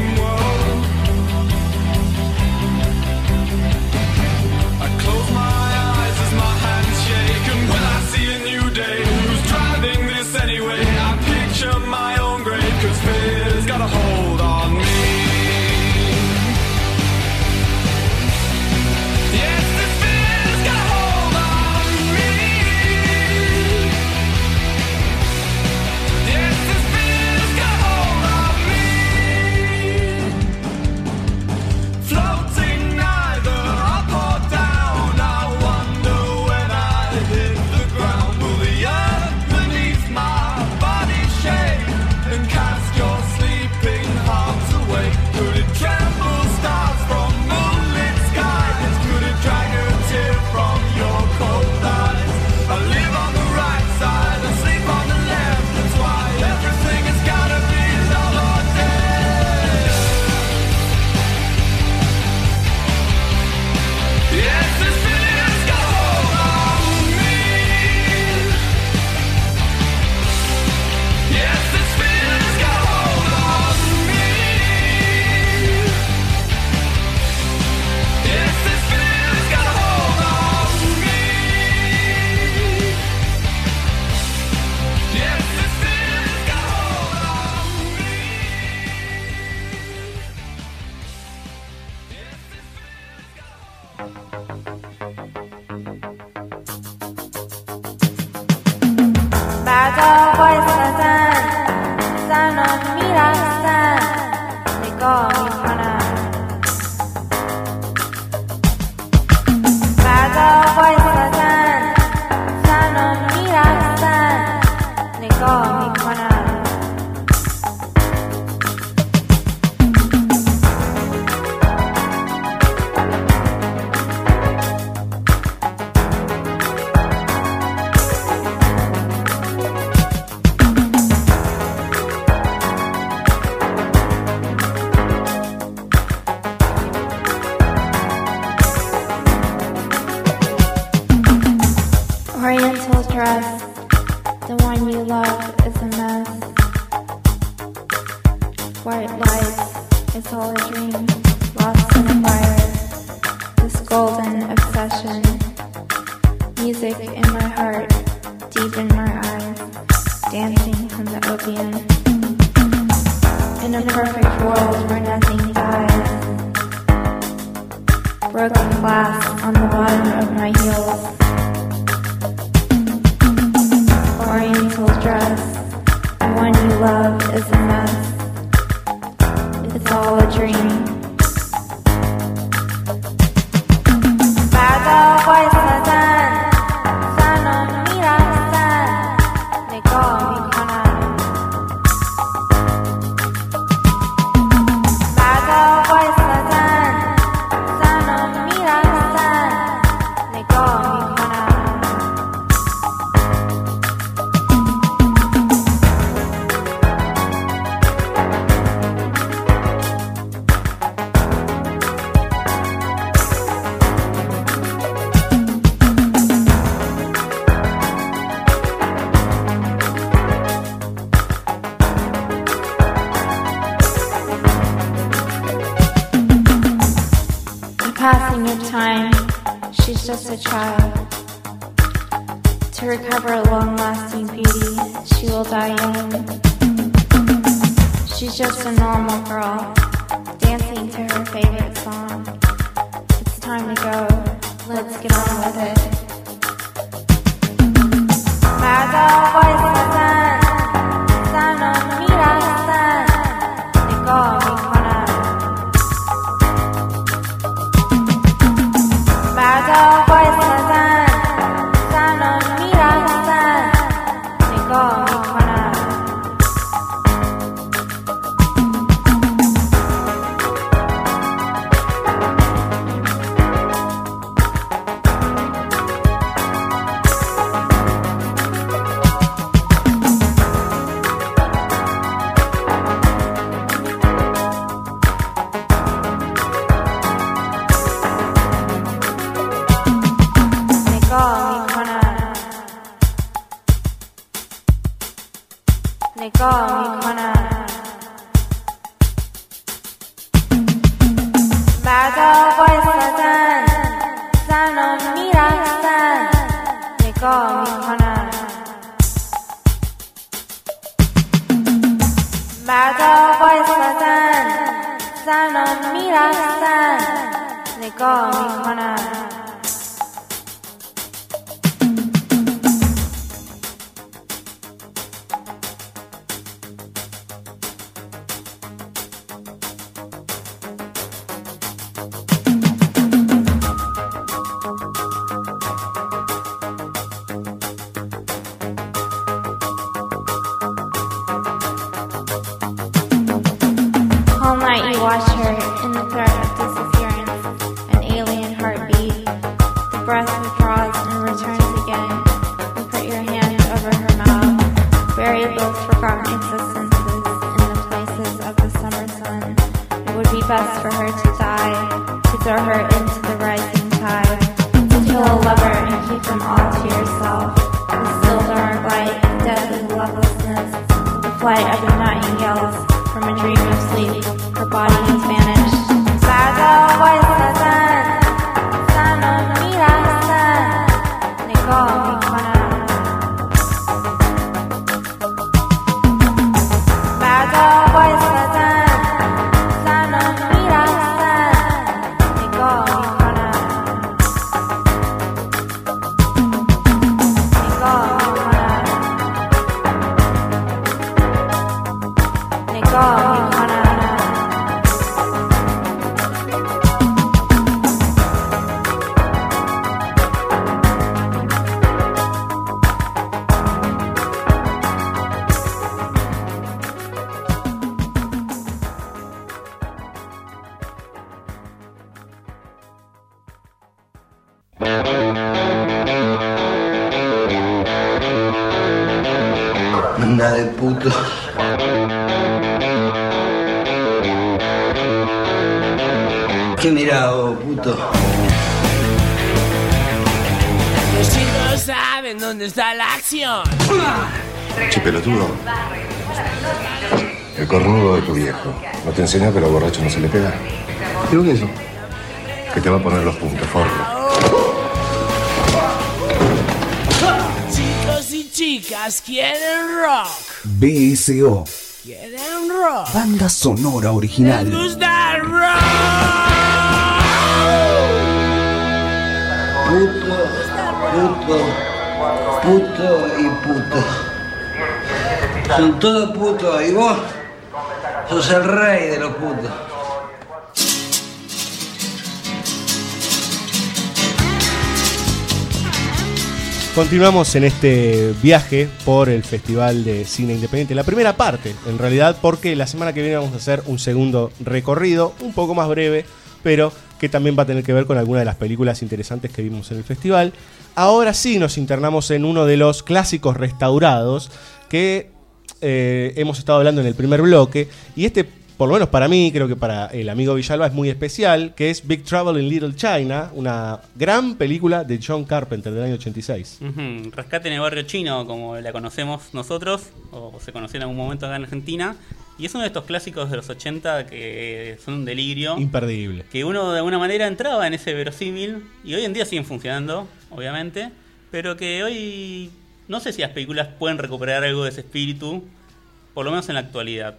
Nicole, my name. Pelotudo. El cornudo de tu viejo. ¿No te enseñó que a los borrachos no se le pega? Digo que eso. Que te va a poner los puntos, forro. Chicos y chicas quieren rock. BSO, Quieren rock. banda sonora original. Les gusta el rock. Puto, puto, puto y puto. Son todos putos y vos sos el rey de los putos. Continuamos en este viaje por el Festival de Cine Independiente. La primera parte, en realidad, porque la semana que viene vamos a hacer un segundo recorrido, un poco más breve, pero que también va a tener que ver con algunas de las películas interesantes que vimos en el festival. Ahora sí nos internamos en uno de los clásicos restaurados que eh, hemos estado hablando en el primer bloque. Y este, por lo menos para mí, creo que para el amigo Villalba es muy especial, que es Big Trouble in Little China, una gran película de John Carpenter del año 86. Ujú, Rescate en el barrio chino, como la conocemos nosotros, o se conoció en algún momento acá en Argentina. Y es uno de estos clásicos de los 80 que son un delirio. Imperdible. Que uno de alguna manera entraba en ese verosímil, y hoy en día siguen funcionando, obviamente, pero que hoy no sé si las películas pueden recuperar algo de ese espíritu, por lo menos en la actualidad.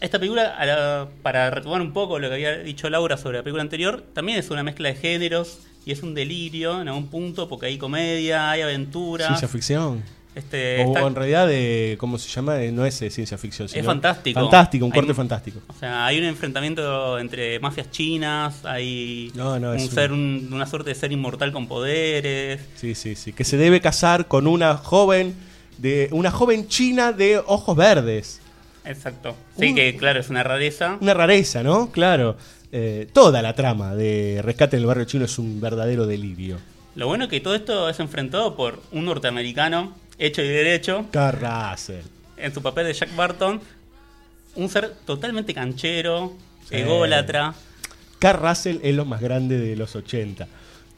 Esta película, para retomar un poco lo que había dicho Laura sobre la película anterior, también es una mezcla de géneros y es un delirio en algún punto porque hay comedia, hay aventura. Ciencia ficción. Este, o está- en realidad, de, ¿cómo se llama? No es ciencia ficción. sino fantástico. Fantástico, un Hay- corte fantástico. O sea, hay un enfrentamiento entre mafias chinas, hay No, no, un es ser, un- una suerte de ser inmortal con poderes. Sí, sí, sí. Que se debe casar con una joven de una joven china de ojos verdes. Exacto. Sí, Un- que claro, es una rareza. Una rareza, ¿no? Claro. Eh, toda la trama de Rescate en el Barrio Chino es un verdadero delirio. Lo bueno es que todo esto es enfrentado por un norteamericano hecho y derecho Carl Russell. en su papel de Jack Barton. Un ser totalmente canchero, Sí. ególatra. Carl Russell es lo más grande de los 80.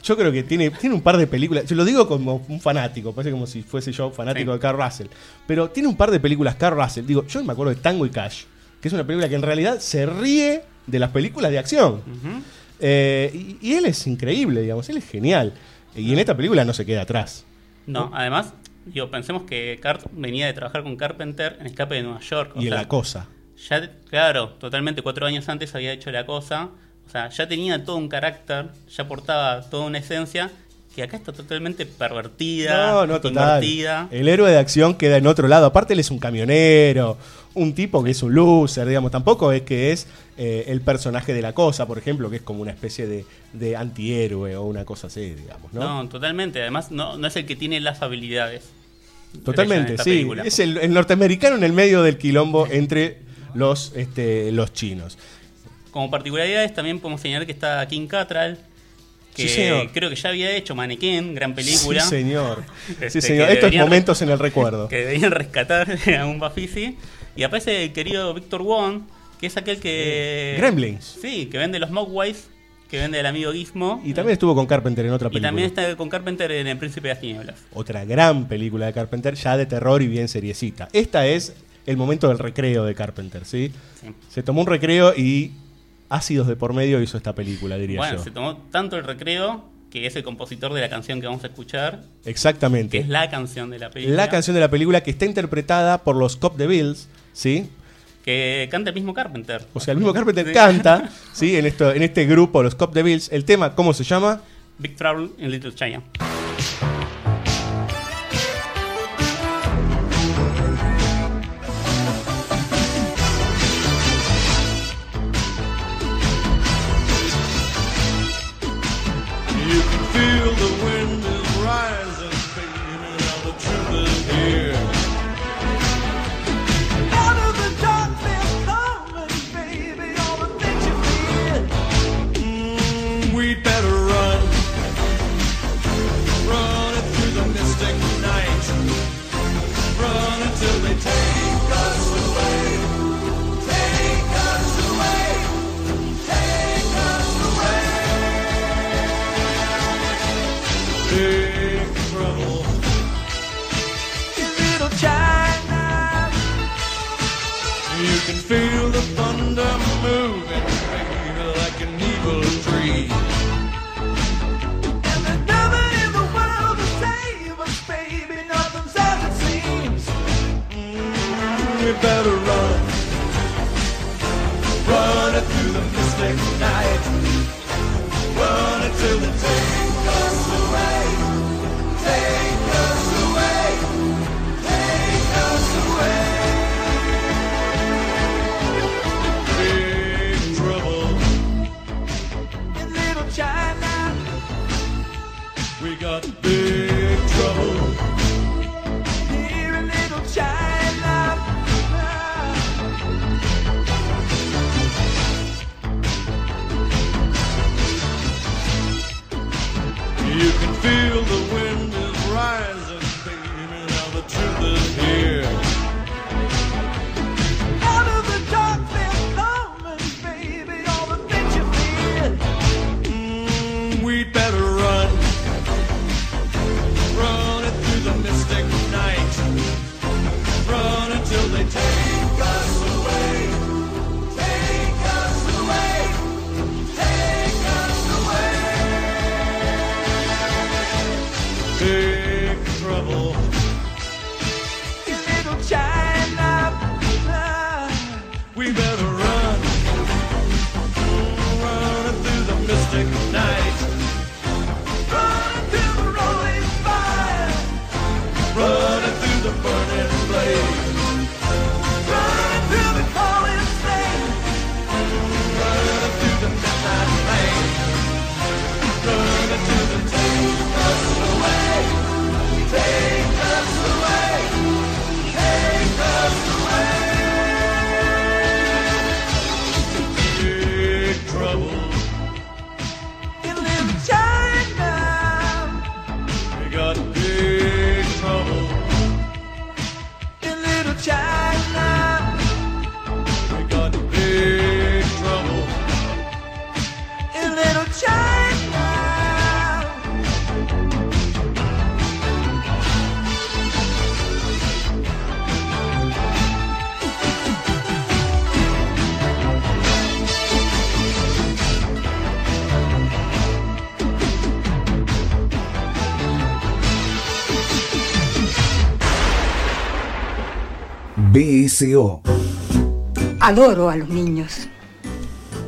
Yo creo que tiene, tiene un par de películas. Yo lo digo como un fanático, parece como si fuese yo fanático Sí. de Carl Russell. Pero tiene un par de películas Carl Russell. Digo, yo me acuerdo de Tango y Cash, que es una película que en realidad se ríe de las películas de acción. Eh, y, y él es increíble, digamos, él es genial. Y en esta película no se queda atrás. No, además, digo, pensemos que Cart venía de trabajar con Carpenter en Escape de Nueva York. o Y sea, la cosa. Ya, claro, totalmente cuatro años antes había hecho la cosa. O sea, ya tenía todo un carácter, ya portaba toda una esencia que acá está totalmente pervertida, No, no, total. invertida. El héroe de acción queda en otro lado. Aparte, él es un camionero, un tipo que es un loser, digamos. Tampoco es que es eh, el personaje de la cosa, por ejemplo, que es como una especie de, de antihéroe o una cosa así, digamos, ¿no? ¿no? totalmente. Además, no, no es el que tiene las habilidades. en Totalmente, sí. película. Es el, el norteamericano en el medio del quilombo entre los, este, los chinos. Como particularidades también podemos señalar que está King Cattrall, que Sí, creo que ya había hecho Mannequin, gran película. Sí, señor. [LAUGHS] Este, Sí, señor. Estos momentos en el recuerdo. [LAUGHS] Que deberían rescatar [LAUGHS] a un Bafisi. Y aparece el querido Victor Wong, que es aquel que... Gremlins. Sí, que vende los Mogwais, que vende el amigo Gizmo. Y también estuvo con Carpenter en otra Y película. también está con Carpenter en El Príncipe de las Tinieblas. Otra gran película de Carpenter, ya de terror y bien seriecita. Esta es el momento del recreo de Carpenter, ¿sí? Sí. Se tomó un recreo y ácidos de por medio hizo esta película, diría Bueno, yo. se tomó tanto el recreo que es el compositor de la canción que vamos a escuchar, Exactamente. que es la canción de la película. La canción de la película que está interpretada por los Cop de Bills, ¿sí? Que canta el mismo Carpenter. O sea, el mismo [LAUGHS] Carpenter Sí. canta, ¿sí? En, esto, en este grupo, los Cop de Bills. El tema, ¿cómo se llama? Big Trouble in Little China. Better run. Run it through the mystic night. Run until they take us Adoro a los niños.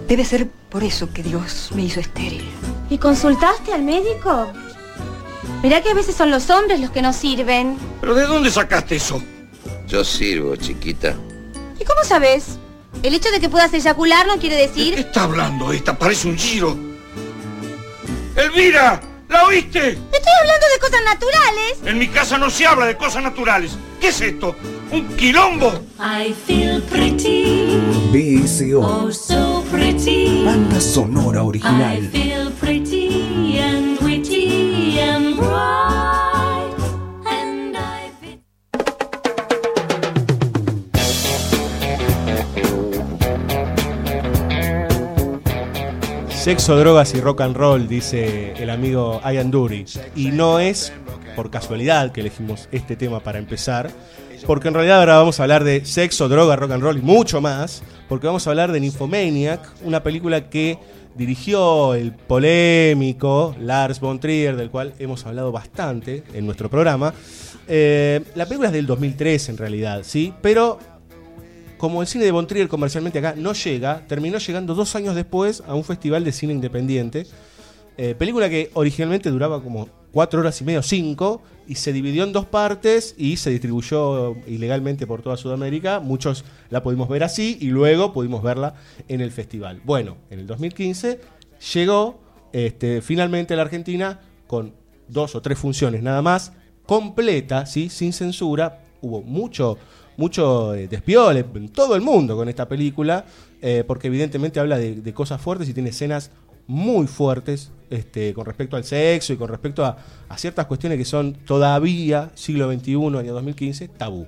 Debe ser por eso que Dios me hizo estéril. ¿Y consultaste al médico? Mirá que a veces son los hombres los que nos sirven. ¿Pero de dónde sacaste eso? Yo sirvo, chiquita. ¿Y cómo sabes? El hecho de que puedas eyacular no quiere decir... ¿Qué está hablando esta? Parece un giro. ¡Elvira! ¿La oíste? Estoy hablando de cosas naturales. En mi casa no se habla de cosas naturales. ¿Qué es esto? ¿Un quilombo? I feel pretty, BSO. oh so pretty. Banda sonora I original. feel pretty and witty and bright. And I feel Sexo, drogas y rock and roll, dice el amigo Ian Dury. Y no es por casualidad que elegimos este tema para empezar, porque en realidad ahora vamos a hablar de sexo, droga, rock and roll y mucho más, porque vamos a hablar de Nymphomaniac, una película que dirigió el polémico Lars von Trier, del cual hemos hablado bastante en nuestro programa. Eh, la película es del 2003 en realidad, ¿sí? Pero como el cine de Von Trier comercialmente acá no llega, terminó llegando dos años después a un festival de cine independiente. Eh, película que originalmente duraba como cuatro horas y medio, cinco, y se dividió en dos partes y se distribuyó ilegalmente por toda Sudamérica. Muchos la pudimos ver así y luego pudimos verla en el festival. Bueno, en el 2015 llegó este, finalmente a la Argentina con dos o tres funciones nada más, completa, ¿sí? sin censura. Hubo mucho, mucho eh, despiole en todo el mundo con esta película, eh, porque evidentemente habla de, de cosas fuertes y tiene escenas muy fuertes este, con respecto al sexo y con respecto a, a ciertas cuestiones que son todavía, siglo XXI, año 2015, tabú.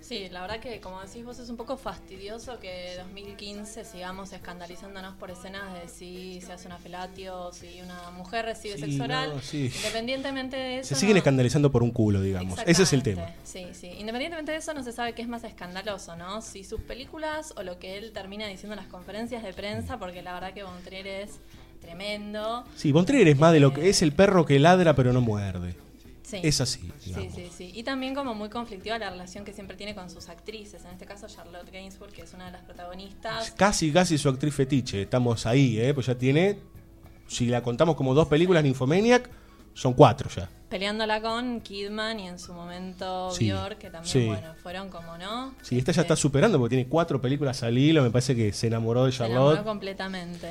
Sí, la verdad que como decís vos es un poco fastidioso que 2015 sigamos escandalizándonos por escenas de si se hace una felatio, si una mujer recibe Sí, sexo oral. no, sí. Independientemente de eso. Se siguen no- escandalizando por un culo, digamos. Ese es el tema. Sí, sí. Independientemente de eso, no se sabe qué es más escandaloso, ¿no? Si sus películas o lo que él termina diciendo en las conferencias de prensa, porque la verdad que Von Trier es tremendo. Sí, Von Trier es más de lo que es el perro que ladra pero no muerde. Sí. Es así, Sí, digamos. sí, sí. Y también como muy conflictiva la relación que siempre tiene con sus actrices. En este caso Charlotte Gainsbourg, que es una de las protagonistas. Casi, casi su actriz fetiche. Estamos ahí, ¿eh? Pues ya tiene, si la contamos como dos películas, Nymphomaniac, son cuatro ya. Peleándola con Kidman y en su momento Sí, Björk, que también, sí. bueno, fueron como no. Sí, esta ya está superando porque tiene cuatro películas al hilo. Me parece que se enamoró de Se enamoró Charlotte. completamente.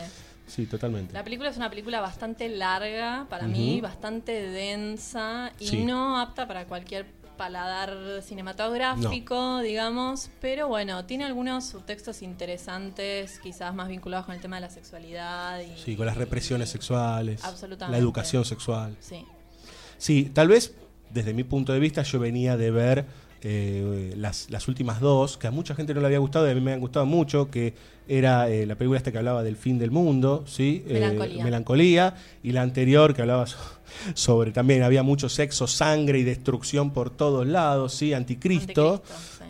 Sí, totalmente. La película es una película bastante larga para mí, Ujú. bastante densa y Sí. no apta para cualquier paladar cinematográfico, digamos, pero bueno, tiene algunos subtextos interesantes, quizás más vinculados con el tema de la sexualidad y Sí, con las represiones sexuales. Absolutamente. La educación sexual. Sí. Sí, tal vez desde mi punto de vista yo venía de ver eh, las, las últimas dos, que a mucha gente no le había gustado y a mí me han gustado mucho, que era eh, la película esta que hablaba del fin del mundo, ¿sí? Eh, Melancolía. Y la anterior que hablaba so- [LAUGHS] sobre también había mucho sexo, sangre y destrucción por todos lados, ¿sí? Anticristo.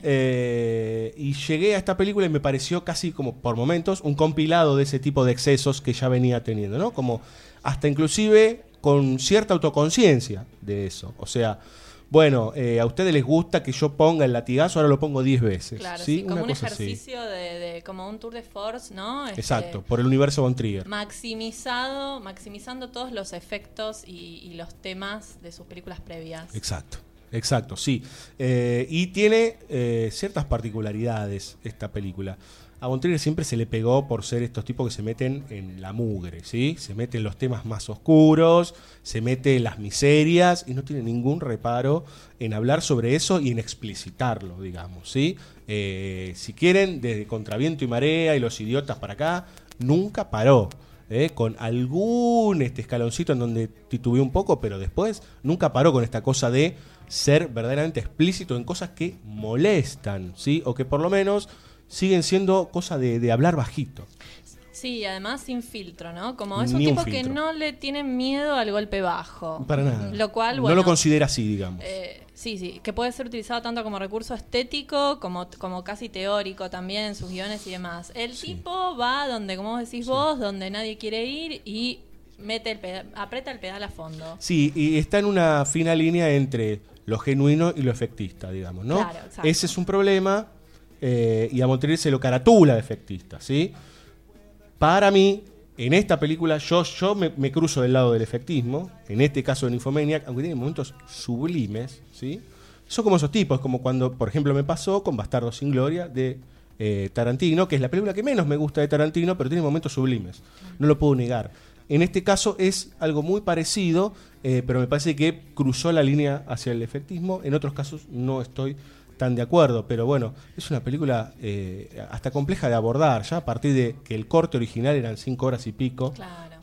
Eh, y llegué a esta película y me pareció casi como por momentos un compilado de ese tipo de excesos que ya venía teniendo, ¿no? Como hasta inclusive con cierta autoconciencia de eso. O sea, bueno, eh, a ustedes les gusta que yo ponga el latigazo, ahora lo pongo 10 veces. Claro, ¿sí? sí, como Una un cosa ejercicio de, de- como un tour de force, ¿no? Este, Exacto, por el universo Von Trier. Maximizado, maximizando todos los efectos y, y los temas de sus películas previas. Exacto, exacto, sí. Eh, y tiene eh, ciertas particularidades esta película. A Von Trier siempre se le pegó por ser estos tipos que se meten en la mugre, ¿sí? Se meten en los temas más oscuros, se mete en las miserias y no tiene ningún reparo en hablar sobre eso y en explicitarlo, digamos, ¿sí? Eh, si quieren, desde Contraviento y Marea y Los Idiotas para acá, nunca paró. ¿eh? con algún este escaloncito en donde titubeó un poco, pero después nunca paró con esta cosa de ser verdaderamente explícito en cosas que molestan, ¿sí? O que por lo menos siguen siendo cosa de, de hablar bajito. Sí, y además sin filtro, ¿no? Como es un Ni un tipo que filtro. no le tienen miedo al golpe bajo. Para nada. Lo cual, no lo considera así, digamos. eh, sí, sí, que puede ser utilizado tanto como recurso estético como, como casi teórico también en sus guiones y demás. El tipo va donde, como vos decís vos, donde nadie quiere ir y mete el peda- aprieta el pedal a fondo. Sí, y está en una fina línea entre lo genuino y lo efectista, digamos, ¿no? Claro, exacto. Ese es un problema eh, y a Montiel se lo caratula de efectista, ¿sí? Para mí, en esta película, yo, yo me, cruzo del lado del efectismo, en este caso de Nymphomaniac, aunque tiene momentos sublimes, ¿sí? Son como esos tipos, como cuando, por ejemplo, me pasó con Bastardo sin Gloria de eh, Tarantino, que es la película que menos me gusta de Tarantino, pero tiene momentos sublimes. No lo puedo negar. En este caso es algo muy parecido, eh, pero me parece que cruzó la línea hacia el efectismo. En otros casos no estoy tan de acuerdo, pero bueno, es una película eh, hasta compleja de abordar, ya a partir de que el corte original eran cinco horas y pico,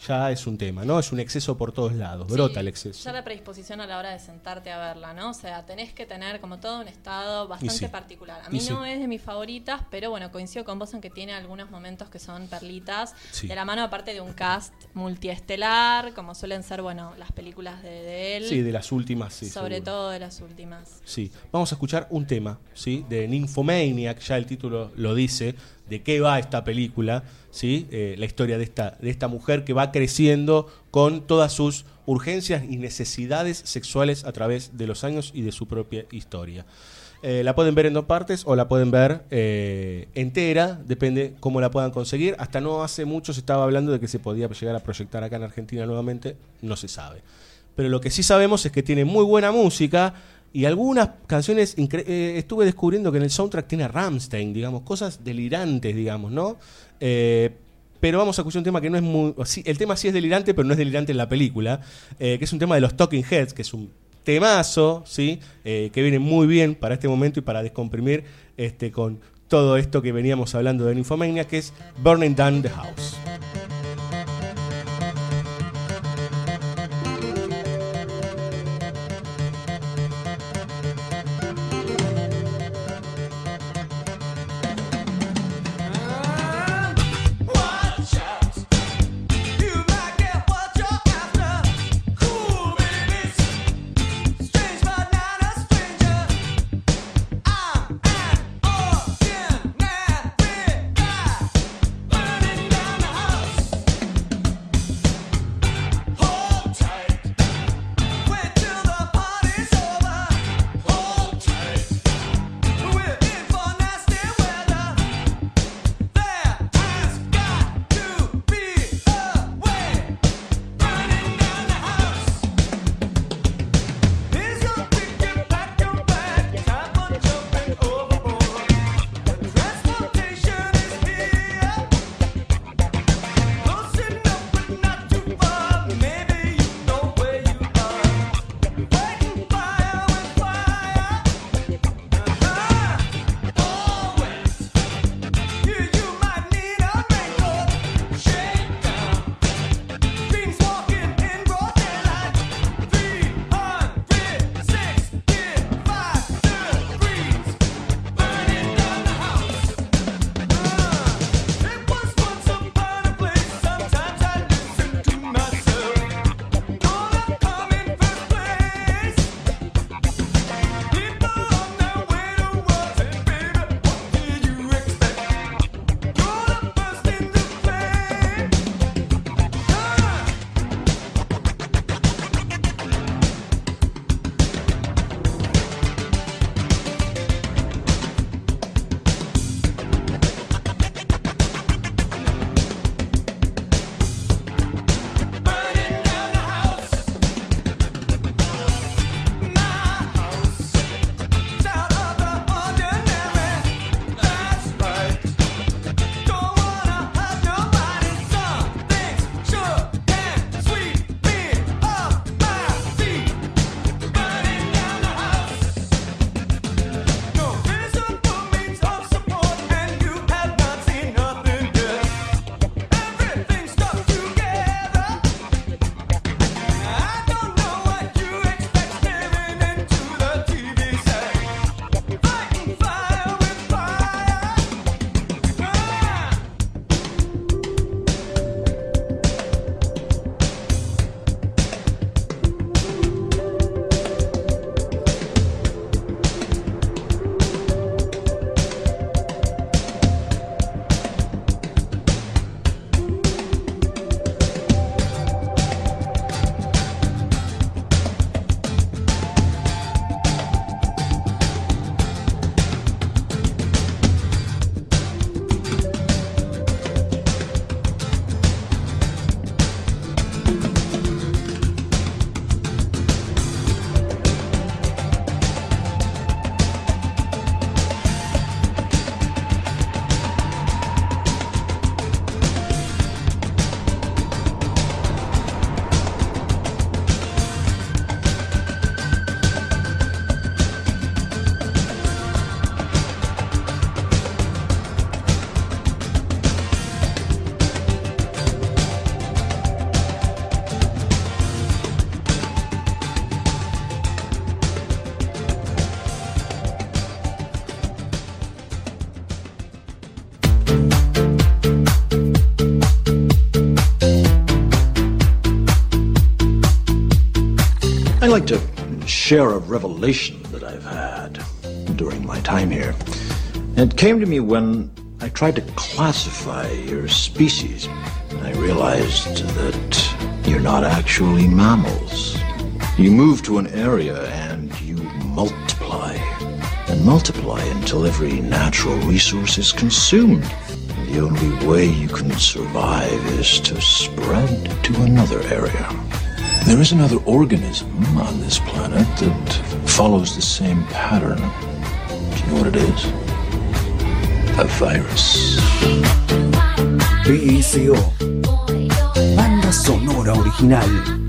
ya es un tema, ¿no? Es un exceso por todos lados, brota Sí, el exceso. Ya la predisposición a la hora de sentarte a verla, ¿no? O sea, tenés que tener como todo un estado bastante sí. particular. A Y mí sí. no es de mis favoritas, pero bueno, coincido con vos en que tiene algunos momentos que son perlitas. Sí. De la mano, aparte de un cast multiestelar, como suelen ser, bueno, las películas de, de él. Sí, de las últimas, sí. Sobre seguro. todo de las últimas. Sí, vamos a escuchar un tema, ¿sí? De Nymphomaniac, ya el título lo dice, de qué va esta película, ¿sí? Eh, la historia de esta, de esta mujer que va creciendo con todas sus urgencias y necesidades sexuales a través de los años y de su propia historia. Eh, la pueden ver en dos partes o la pueden ver eh, entera, depende cómo la puedan conseguir. Hasta no hace mucho se estaba hablando de que se podía llegar a proyectar acá en Argentina nuevamente, no se sabe. Pero lo que sí sabemos es que tiene muy buena música y algunas canciones eh, estuve descubriendo que en el soundtrack tiene Ramstein, digamos, cosas delirantes, digamos, ¿no? Eh, pero vamos a escuchar un tema que no es muy. el tema sí es delirante, pero no es delirante en la película. eh, que es un tema de los Talking Heads, que es un temazo, ¿sí? Que viene muy bien para este momento y para descomprimir este, con todo esto que veníamos hablando de Nymphomania, que es Burning Down the House. Like to share a revelation that I've had during my time here. It came to me when I tried to classify your species. I realized that you're not actually mammals. You move to an area and you multiply. And multiply until every natural resource is consumed. The only way you can survive is to spread to another area. There is another organism on this planet that follows the same pattern. Do you know what it is? A virus. BSO. Banda sonora original.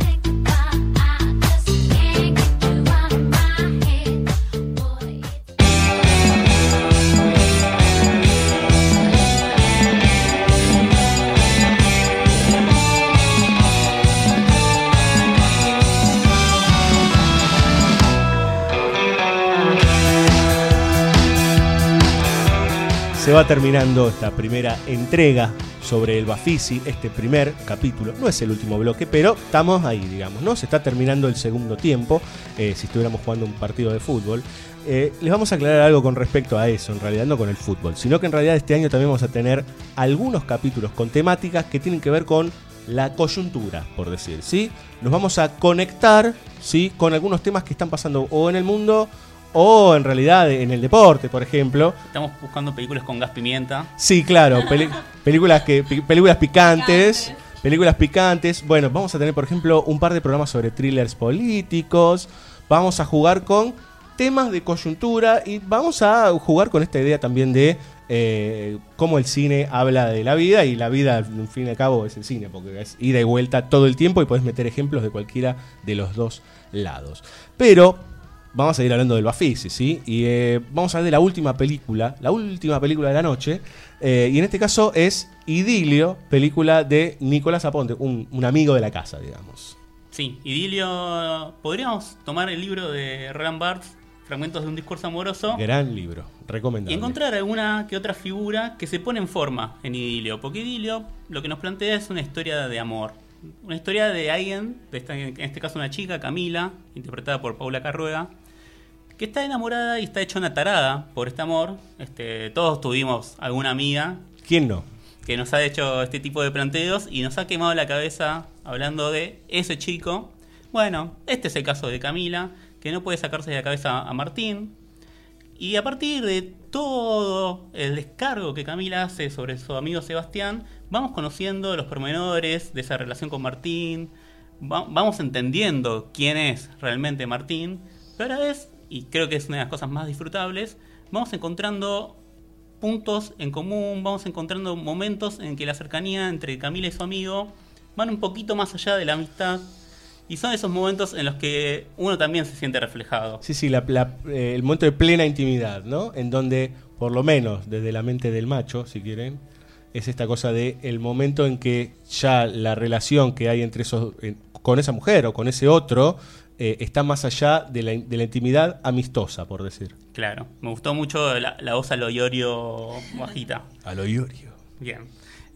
Se va terminando esta primera entrega sobre el Bafisi, este primer capítulo. No es el último bloque, pero estamos ahí, digamos, ¿no? Se está terminando el segundo tiempo, eh, si estuviéramos jugando un partido de fútbol. Eh, les vamos a aclarar algo con respecto a eso, en realidad no con el fútbol, sino que en realidad este año también vamos a tener algunos capítulos con temáticas que tienen que ver con la coyuntura, por decir, ¿sí? Nos vamos a conectar, ¿sí? Con algunos temas que están pasando o en el mundo o en realidad en el deporte, por ejemplo. Estamos buscando películas con gas pimienta. Sí, claro, películas que películas picantes, películas picantes. Bueno, vamos a tener, por ejemplo, un par de programas sobre thrillers políticos. Vamos a jugar con temas de coyuntura y vamos a jugar con esta idea también de eh, cómo el cine habla de la vida y la vida, al fin y al cabo, es el cine, porque es ida y vuelta todo el tiempo y puedes meter ejemplos de cualquiera de los dos lados. Pero vamos a ir hablando del Bafisi, ¿sí? Y eh, vamos a hablar de la última película, la última película de la noche. eh, y en este caso es Idilio, película de Nicolás Aponte, un, un amigo de la casa, digamos. Sí, Idilio. Podríamos tomar el libro de Roland Barthes, Fragmentos de un discurso amoroso, Gran libro, y recomendable. encontrar alguna que otra figura que se pone en forma en Idilio. Porque Idilio lo que nos plantea es una historia de amor. Una historia de alguien, de esta- en este caso una chica, Camila, interpretada por Paula Carruega, que está enamorada y está hecha una tarada por este amor. Este, todos tuvimos alguna amiga ¿Quién no? que nos ha hecho este tipo de planteos y nos ha quemado la cabeza hablando de ese chico. Bueno, este es el caso de Camila, que no puede sacarse de la cabeza a Martín. Y a partir de todo el descargo que Camila hace sobre su amigo Sebastián, vamos conociendo los pormenores de esa relación con Martín, va- vamos entendiendo quién es realmente Martín, pero a la vez, y creo que es una de las cosas más disfrutables, vamos encontrando puntos en común, vamos encontrando momentos en que la cercanía entre Camila y su amigo van un poquito más allá de la amistad. Y son esos momentos en los que uno también se siente reflejado. Sí, sí, la- la- eh, el momento de plena intimidad, ¿no? En donde, por lo menos desde la mente del macho, si quieren, es esta cosa de el momento en que ya la relación que hay entre esos, en- con esa mujer o con ese otro eh, está más allá de la, de la intimidad amistosa, por decir. Claro, me gustó mucho la, la voz a lo Iorio bajita. A lo Iorio. Bien.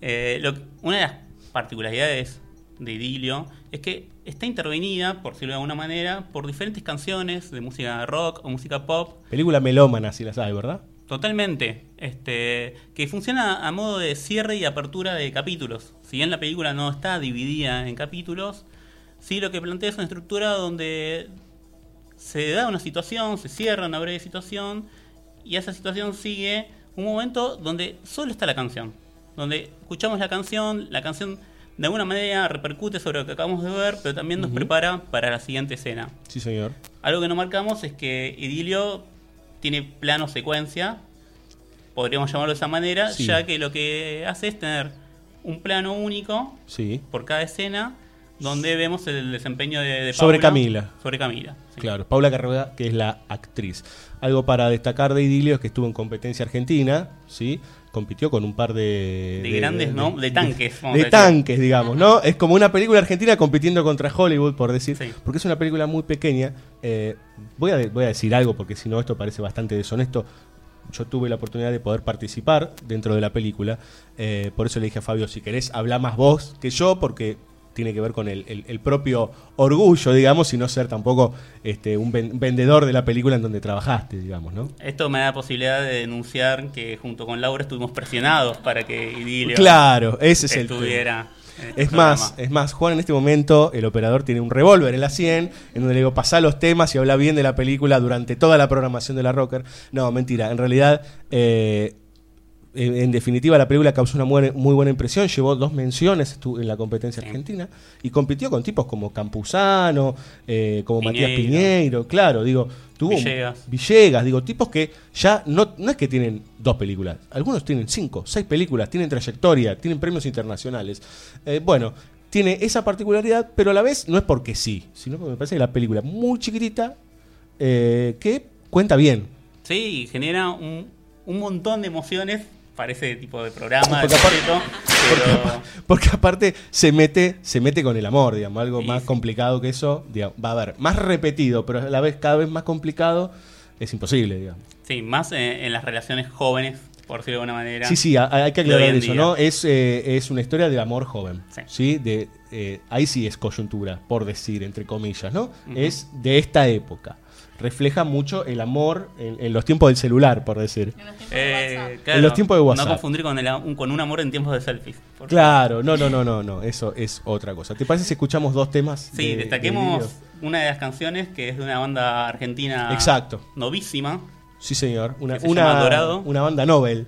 Eh, lo- una de las particularidades de Idilio es que está intervenida, por decirlo de alguna manera, por diferentes canciones de música rock o música pop Película melómana, si la sabes, ¿verdad? Totalmente. Este, que funciona a modo de cierre y apertura de capítulos. Si bien la película no está dividida en capítulos, sí lo que plantea es una estructura donde se da una situación, se cierra una breve situación, y esa situación sigue un momento donde solo está la canción. Donde escuchamos la canción, la canción de alguna manera repercute sobre lo que acabamos de ver, pero también nos prepara para la siguiente escena. Sí, señor. Algo que no marcamos es que Idilio tiene plano secuencia, podríamos llamarlo de esa manera, Sí. ya que lo que hace es tener un plano único Sí. por cada escena donde vemos el desempeño de, de Sobre Paula Camila. Sobre Camila. sí. Claro, Paula Carrera, que es la actriz. Algo para destacar de Idilio es que estuvo en competencia argentina, ¿sí? Compitió con un par de... De grandes, ¿no? De tanques, vamos De a tanques, digamos, ¿no? Es como una película argentina compitiendo contra Hollywood, por decir. Porque es una película muy pequeña. Eh, voy, a, voy a decir algo, porque si no esto parece bastante deshonesto. Yo tuve la oportunidad de poder participar dentro de la película. eh, por eso le dije a Fabio, si querés, habla más vos que yo, porque tiene que ver con el, el- el propio orgullo, digamos, y no ser tampoco este, un ven- vendedor de la película en donde trabajaste, digamos, ¿no? Esto me da posibilidad de denunciar que junto con Laura estuvimos presionados para que Idilio Claro, ese es el estuviera. en este Es programa. más, es más, Juan en este momento, el operador tiene un revólver en la 100, en donde le digo, pasá los temas y habla bien de la película durante toda la programación de la Rocker. No, mentira, en realidad, eh, en, definitiva, la película causó una muy, muy buena impresión, llevó dos menciones en la competencia argentina y compitió con tipos como Campuzano, eh, como Matías Piñeiro. Claro, digo, tuvo Villegas. Villegas, digo, tipos que ya no, no es que tienen dos películas, algunos tienen cinco, seis películas, tienen trayectoria, tienen premios internacionales. Eh, bueno, tiene esa particularidad, pero a la vez no es porque sí, sino porque me parece que la película es muy chiquitita, eh, que cuenta bien. Sí, genera un, un montón de emociones para ese tipo de programa. Porque de aparte- pero- porque aparte se mete, se mete con el amor, digamos, algo más complicado que eso, digamos, va a haber más repetido, pero a la vez cada vez más complicado, es imposible, digamos. Sí, más eh, en las relaciones jóvenes, por decirlo de alguna manera. Sí, sí, ha- hay que aclarar eso, día. ¿no? Es, eh, es una historia de amor joven, sí. De, eh, ahí sí es coyuntura, por decir, entre comillas, ¿no? Es de esta época. Refleja mucho el amor en, en los tiempos del celular, por decir. Eh, En los tiempos de WhatsApp. No confundir con, el, un- con un amor en tiempos de selfies. Claro, no, no, no, no, no, eso es otra cosa. ¿Te parece si escuchamos dos temas? Sí, de- destaquemos de una de las canciones que es de una banda argentina Exacto. novísima. Sí, señor. Una, que se una, llama Dorado. una banda Nobel.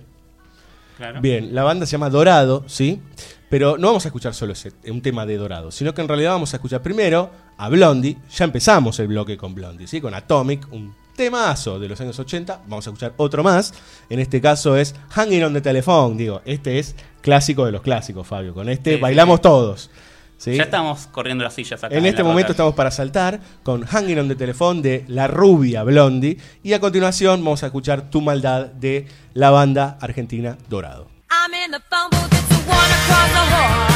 Claro. Bien, la banda se llama Dorado, ¿sí? Pero no vamos a escuchar solo ese, un tema de Dorado, sino que en realidad vamos a escuchar primero a Blondie. Ya empezamos el bloque con Blondie, ¿sí? Con Atomic, un temazo de los años 80. Vamos a escuchar otro más. En este caso es Hanging on the Telephone. Digo, este es clásico de los clásicos, Fabio. Con este Sí, bailamos sí. todos. ¿sí? Ya estamos corriendo las sillas acá. En este la momento estamos para saltar con Hanging on the Telephone de La Rubia Blondie. Y a continuación vamos a escuchar Tu Maldad de la banda argentina Dorado. I'm in the phone booth, it's the one across the hall.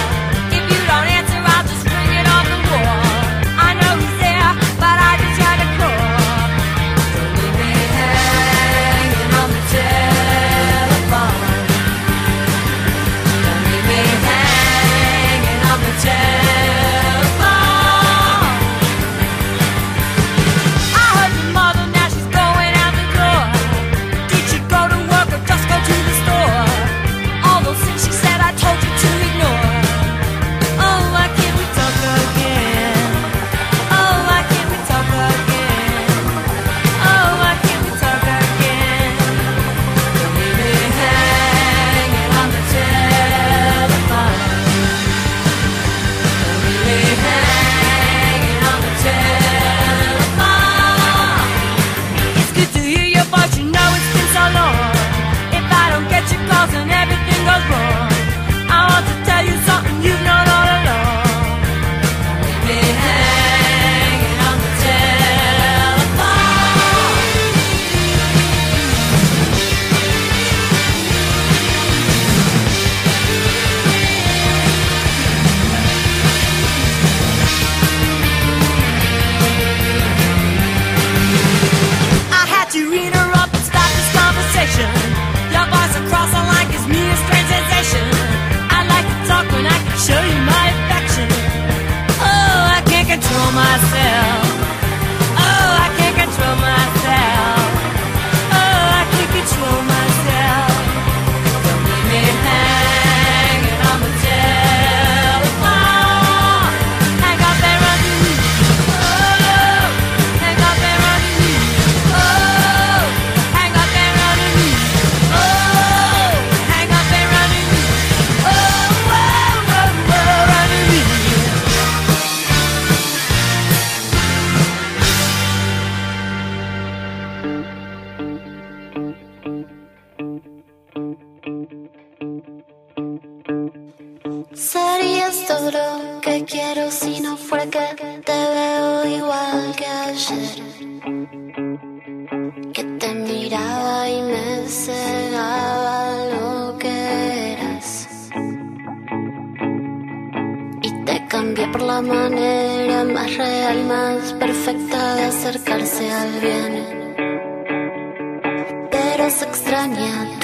Fuera que te veo igual que ayer. Que te miraba y me cegaba lo que eras. Y te cambié por la manera más real, más perfecta de acercarse al bien. Pero se extraña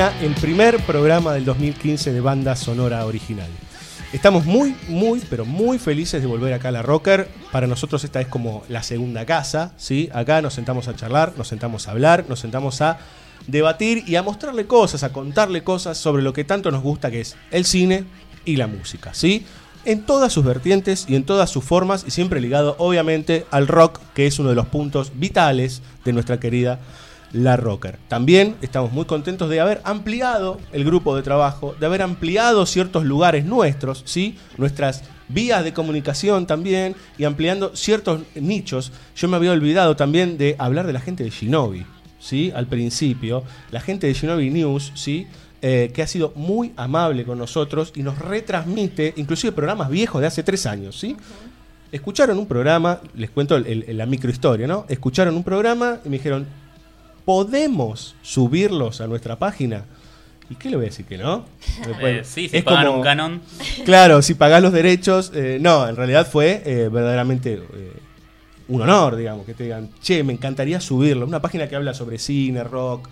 termina el primer programa del 2015 de banda sonora original. Estamos muy, muy, pero muy felices de volver acá a la Rocker. Para nosotros esta es como la segunda casa, ¿sí? Acá nos sentamos a charlar, nos sentamos a hablar, nos sentamos a debatir y a mostrarle cosas, a contarle cosas sobre lo que tanto nos gusta que es el cine y la música, ¿sí? En todas sus vertientes y en todas sus formas y siempre ligado obviamente al rock, que es uno de los puntos vitales de nuestra querida La Rocker. También estamos muy contentos de haber ampliado el grupo de trabajo, de haber ampliado ciertos lugares nuestros, ¿sí? Nuestras vías de comunicación también y ampliando ciertos nichos. Yo me había olvidado también de hablar de la gente de Shinobi, ¿sí? Al principio, la gente de Shinobi News, ¿sí? Eh, que ha sido muy amable con nosotros y nos retransmite inclusive programas viejos de hace tres años, ¿sí? Escucharon un programa, les cuento la microhistoria, ¿no? Escucharon un programa y me dijeron, ¿podemos subirlos a nuestra página? ¿Y qué le voy a decir que no? Eh, sí, si pagan un canon. Claro, si pagás los derechos. eh, no, en realidad fue eh, verdaderamente un honor, digamos, que te digan, che, me encantaría subirlo. Una página que habla sobre cine, rock,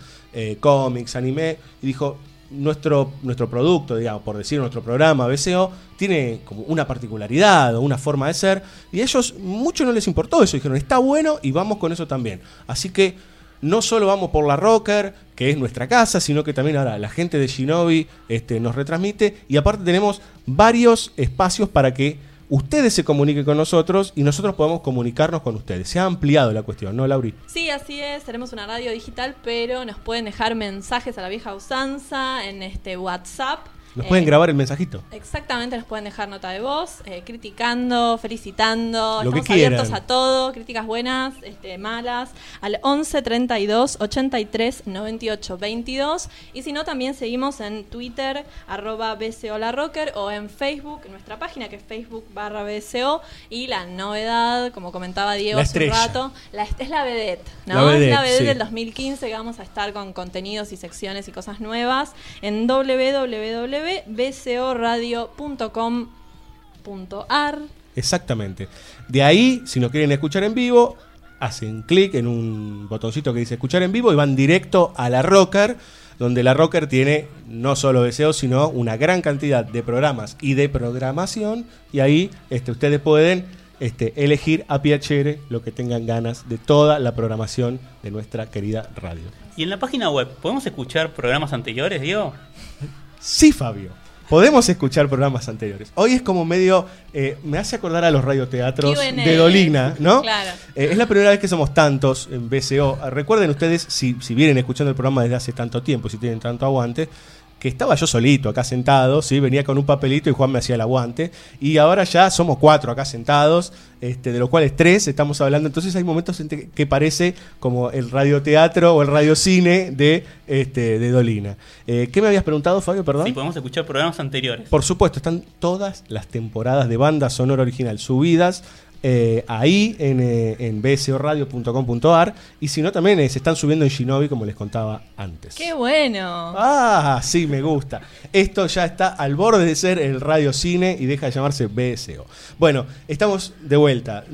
cómics, anime. Y dijo, nuestro, nuestro producto, digamos, por decir nuestro programa BCO, tiene como una particularidad o una forma de ser. Y a ellos mucho no les importó eso. Dijeron, está bueno y vamos con eso también. Así que no solo vamos por la Rocker, que es nuestra casa, sino que también ahora la gente de Shinobi este, nos retransmite. Y aparte tenemos varios espacios para que ustedes se comuniquen con nosotros y nosotros podamos comunicarnos con ustedes. Se ha ampliado la cuestión, ¿no, Lauri? Sí, así es. Tenemos una radio digital, pero nos pueden dejar mensajes a la vieja usanza en este WhatsApp. Nos Eh, pueden grabar el mensajito. Exactamente, nos pueden dejar nota de voz, eh, criticando, felicitando. Lo que Estamos abiertos a todo, críticas buenas, este, malas, al 11 32 83 98 22. Y si no, también seguimos en Twitter, arroba BCO La Rocker, o en Facebook, en nuestra página que es Facebook barra BCO. Y la novedad, como comentaba Diego hace un rato, la, es la vedette, ¿no? La vedette, es la vedette sí. del 2015 que vamos a estar con contenidos y secciones y cosas nuevas en www.bcoradio.com.ar. Exactamente. De ahí, si nos quieren escuchar en vivo, hacen clic en un botoncito que dice escuchar en vivo y van directo a la Rocker, donde la Rocker tiene no solo deseos, sino una gran cantidad de programas y de programación. Y ahí este, ustedes pueden este, elegir a piacere lo que tengan ganas de toda la programación de nuestra querida radio. Y en la página web, ¿podemos escuchar programas anteriores, Diego? Sí, Fabio. Podemos escuchar programas anteriores. Hoy es como medio. eh, me hace acordar a los radioteatros de Dolina, ¿no? Claro. Eh, es la primera vez que somos tantos en BCO. Recuerden ustedes, si, si vienen escuchando el programa desde hace tanto tiempo, si tienen tanto aguante, que estaba yo solito acá sentado, ¿sí? venía con un papelito y Juan me hacía el aguante. Y ahora ya somos cuatro acá sentados, este, de los cuales tres estamos hablando. Entonces hay momentos en que parece como el radioteatro o el radiocine de, este, de Dolina. Eh, ¿Qué me habías preguntado, Fabio? Perdón. Si podemos escuchar programas anteriores. Por supuesto, están todas las temporadas de banda sonora original subidas eh, ahí en, eh, en bsoradio.com.ar y si no también eh, se están subiendo en Shinobi como les contaba antes. ¡Qué bueno! Ah, sí, me gusta. Esto ya está al borde de ser el radio cine y deja de llamarse BSO. Bueno, estamos de vuelta.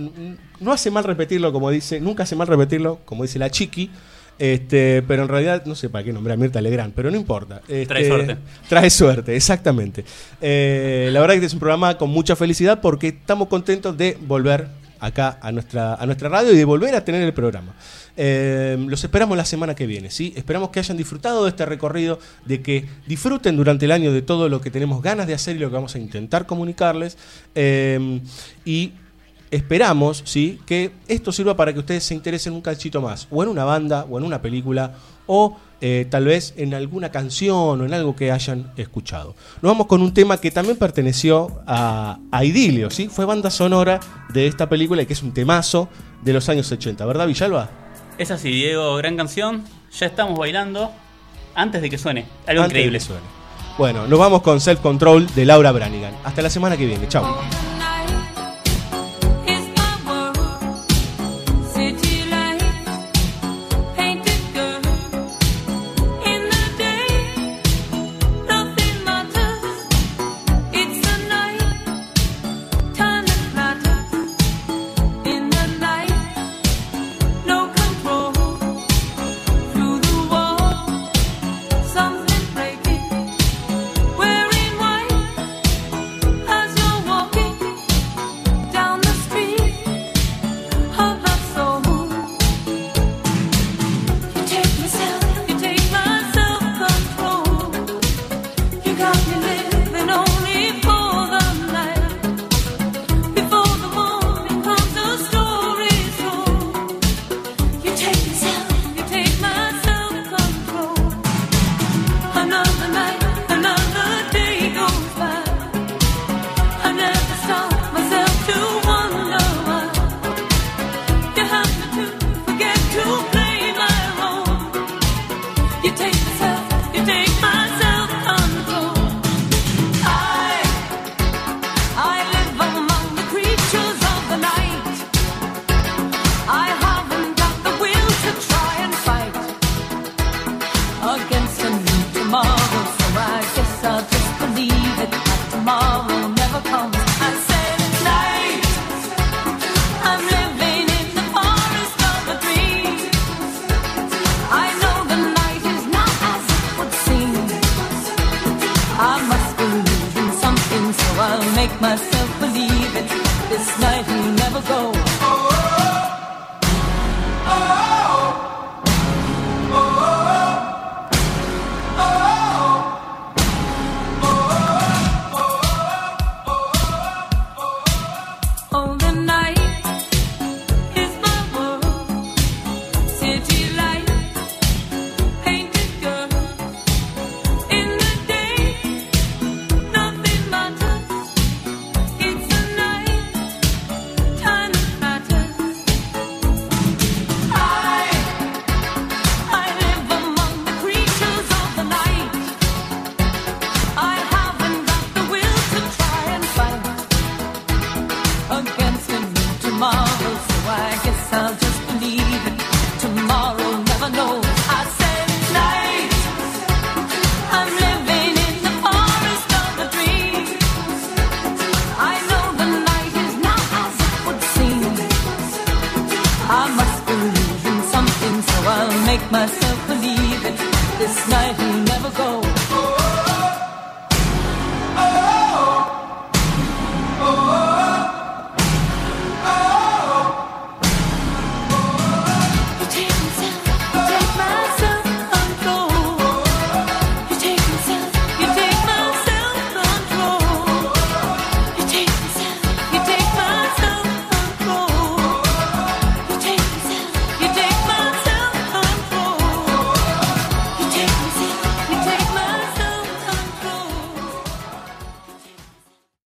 No hace mal repetirlo como dice, nunca hace mal repetirlo como dice la Chiqui. Este, pero en realidad no sé para qué nombré a Mirta Legrand, pero no importa. Este, Trae suerte. Trae suerte, exactamente. Eh, la verdad que este es un programa con mucha felicidad porque estamos contentos de volver acá a nuestra, a nuestra radio y de volver a tener el programa. Eh, los esperamos la semana que viene, ¿sí? Esperamos que hayan disfrutado de este recorrido, de que disfruten durante el año de todo lo que tenemos ganas de hacer y lo que vamos a intentar comunicarles. Eh, y esperamos ¿sí? que esto sirva para que ustedes se interesen un cachito más, o en una banda, o en una película, o eh, tal vez en alguna canción o en algo que hayan escuchado. Nos vamos con un tema que también perteneció a, a Idilio, ¿sí? fue banda sonora de esta película y que es un temazo de los años 80, ¿verdad, Villalba? Es así, Diego, gran canción. Ya estamos bailando antes de que suene. Algo Antes de increíble. que suene. Bueno, nos vamos con Self Control de Laura Branigan. Hasta la semana que viene, chao.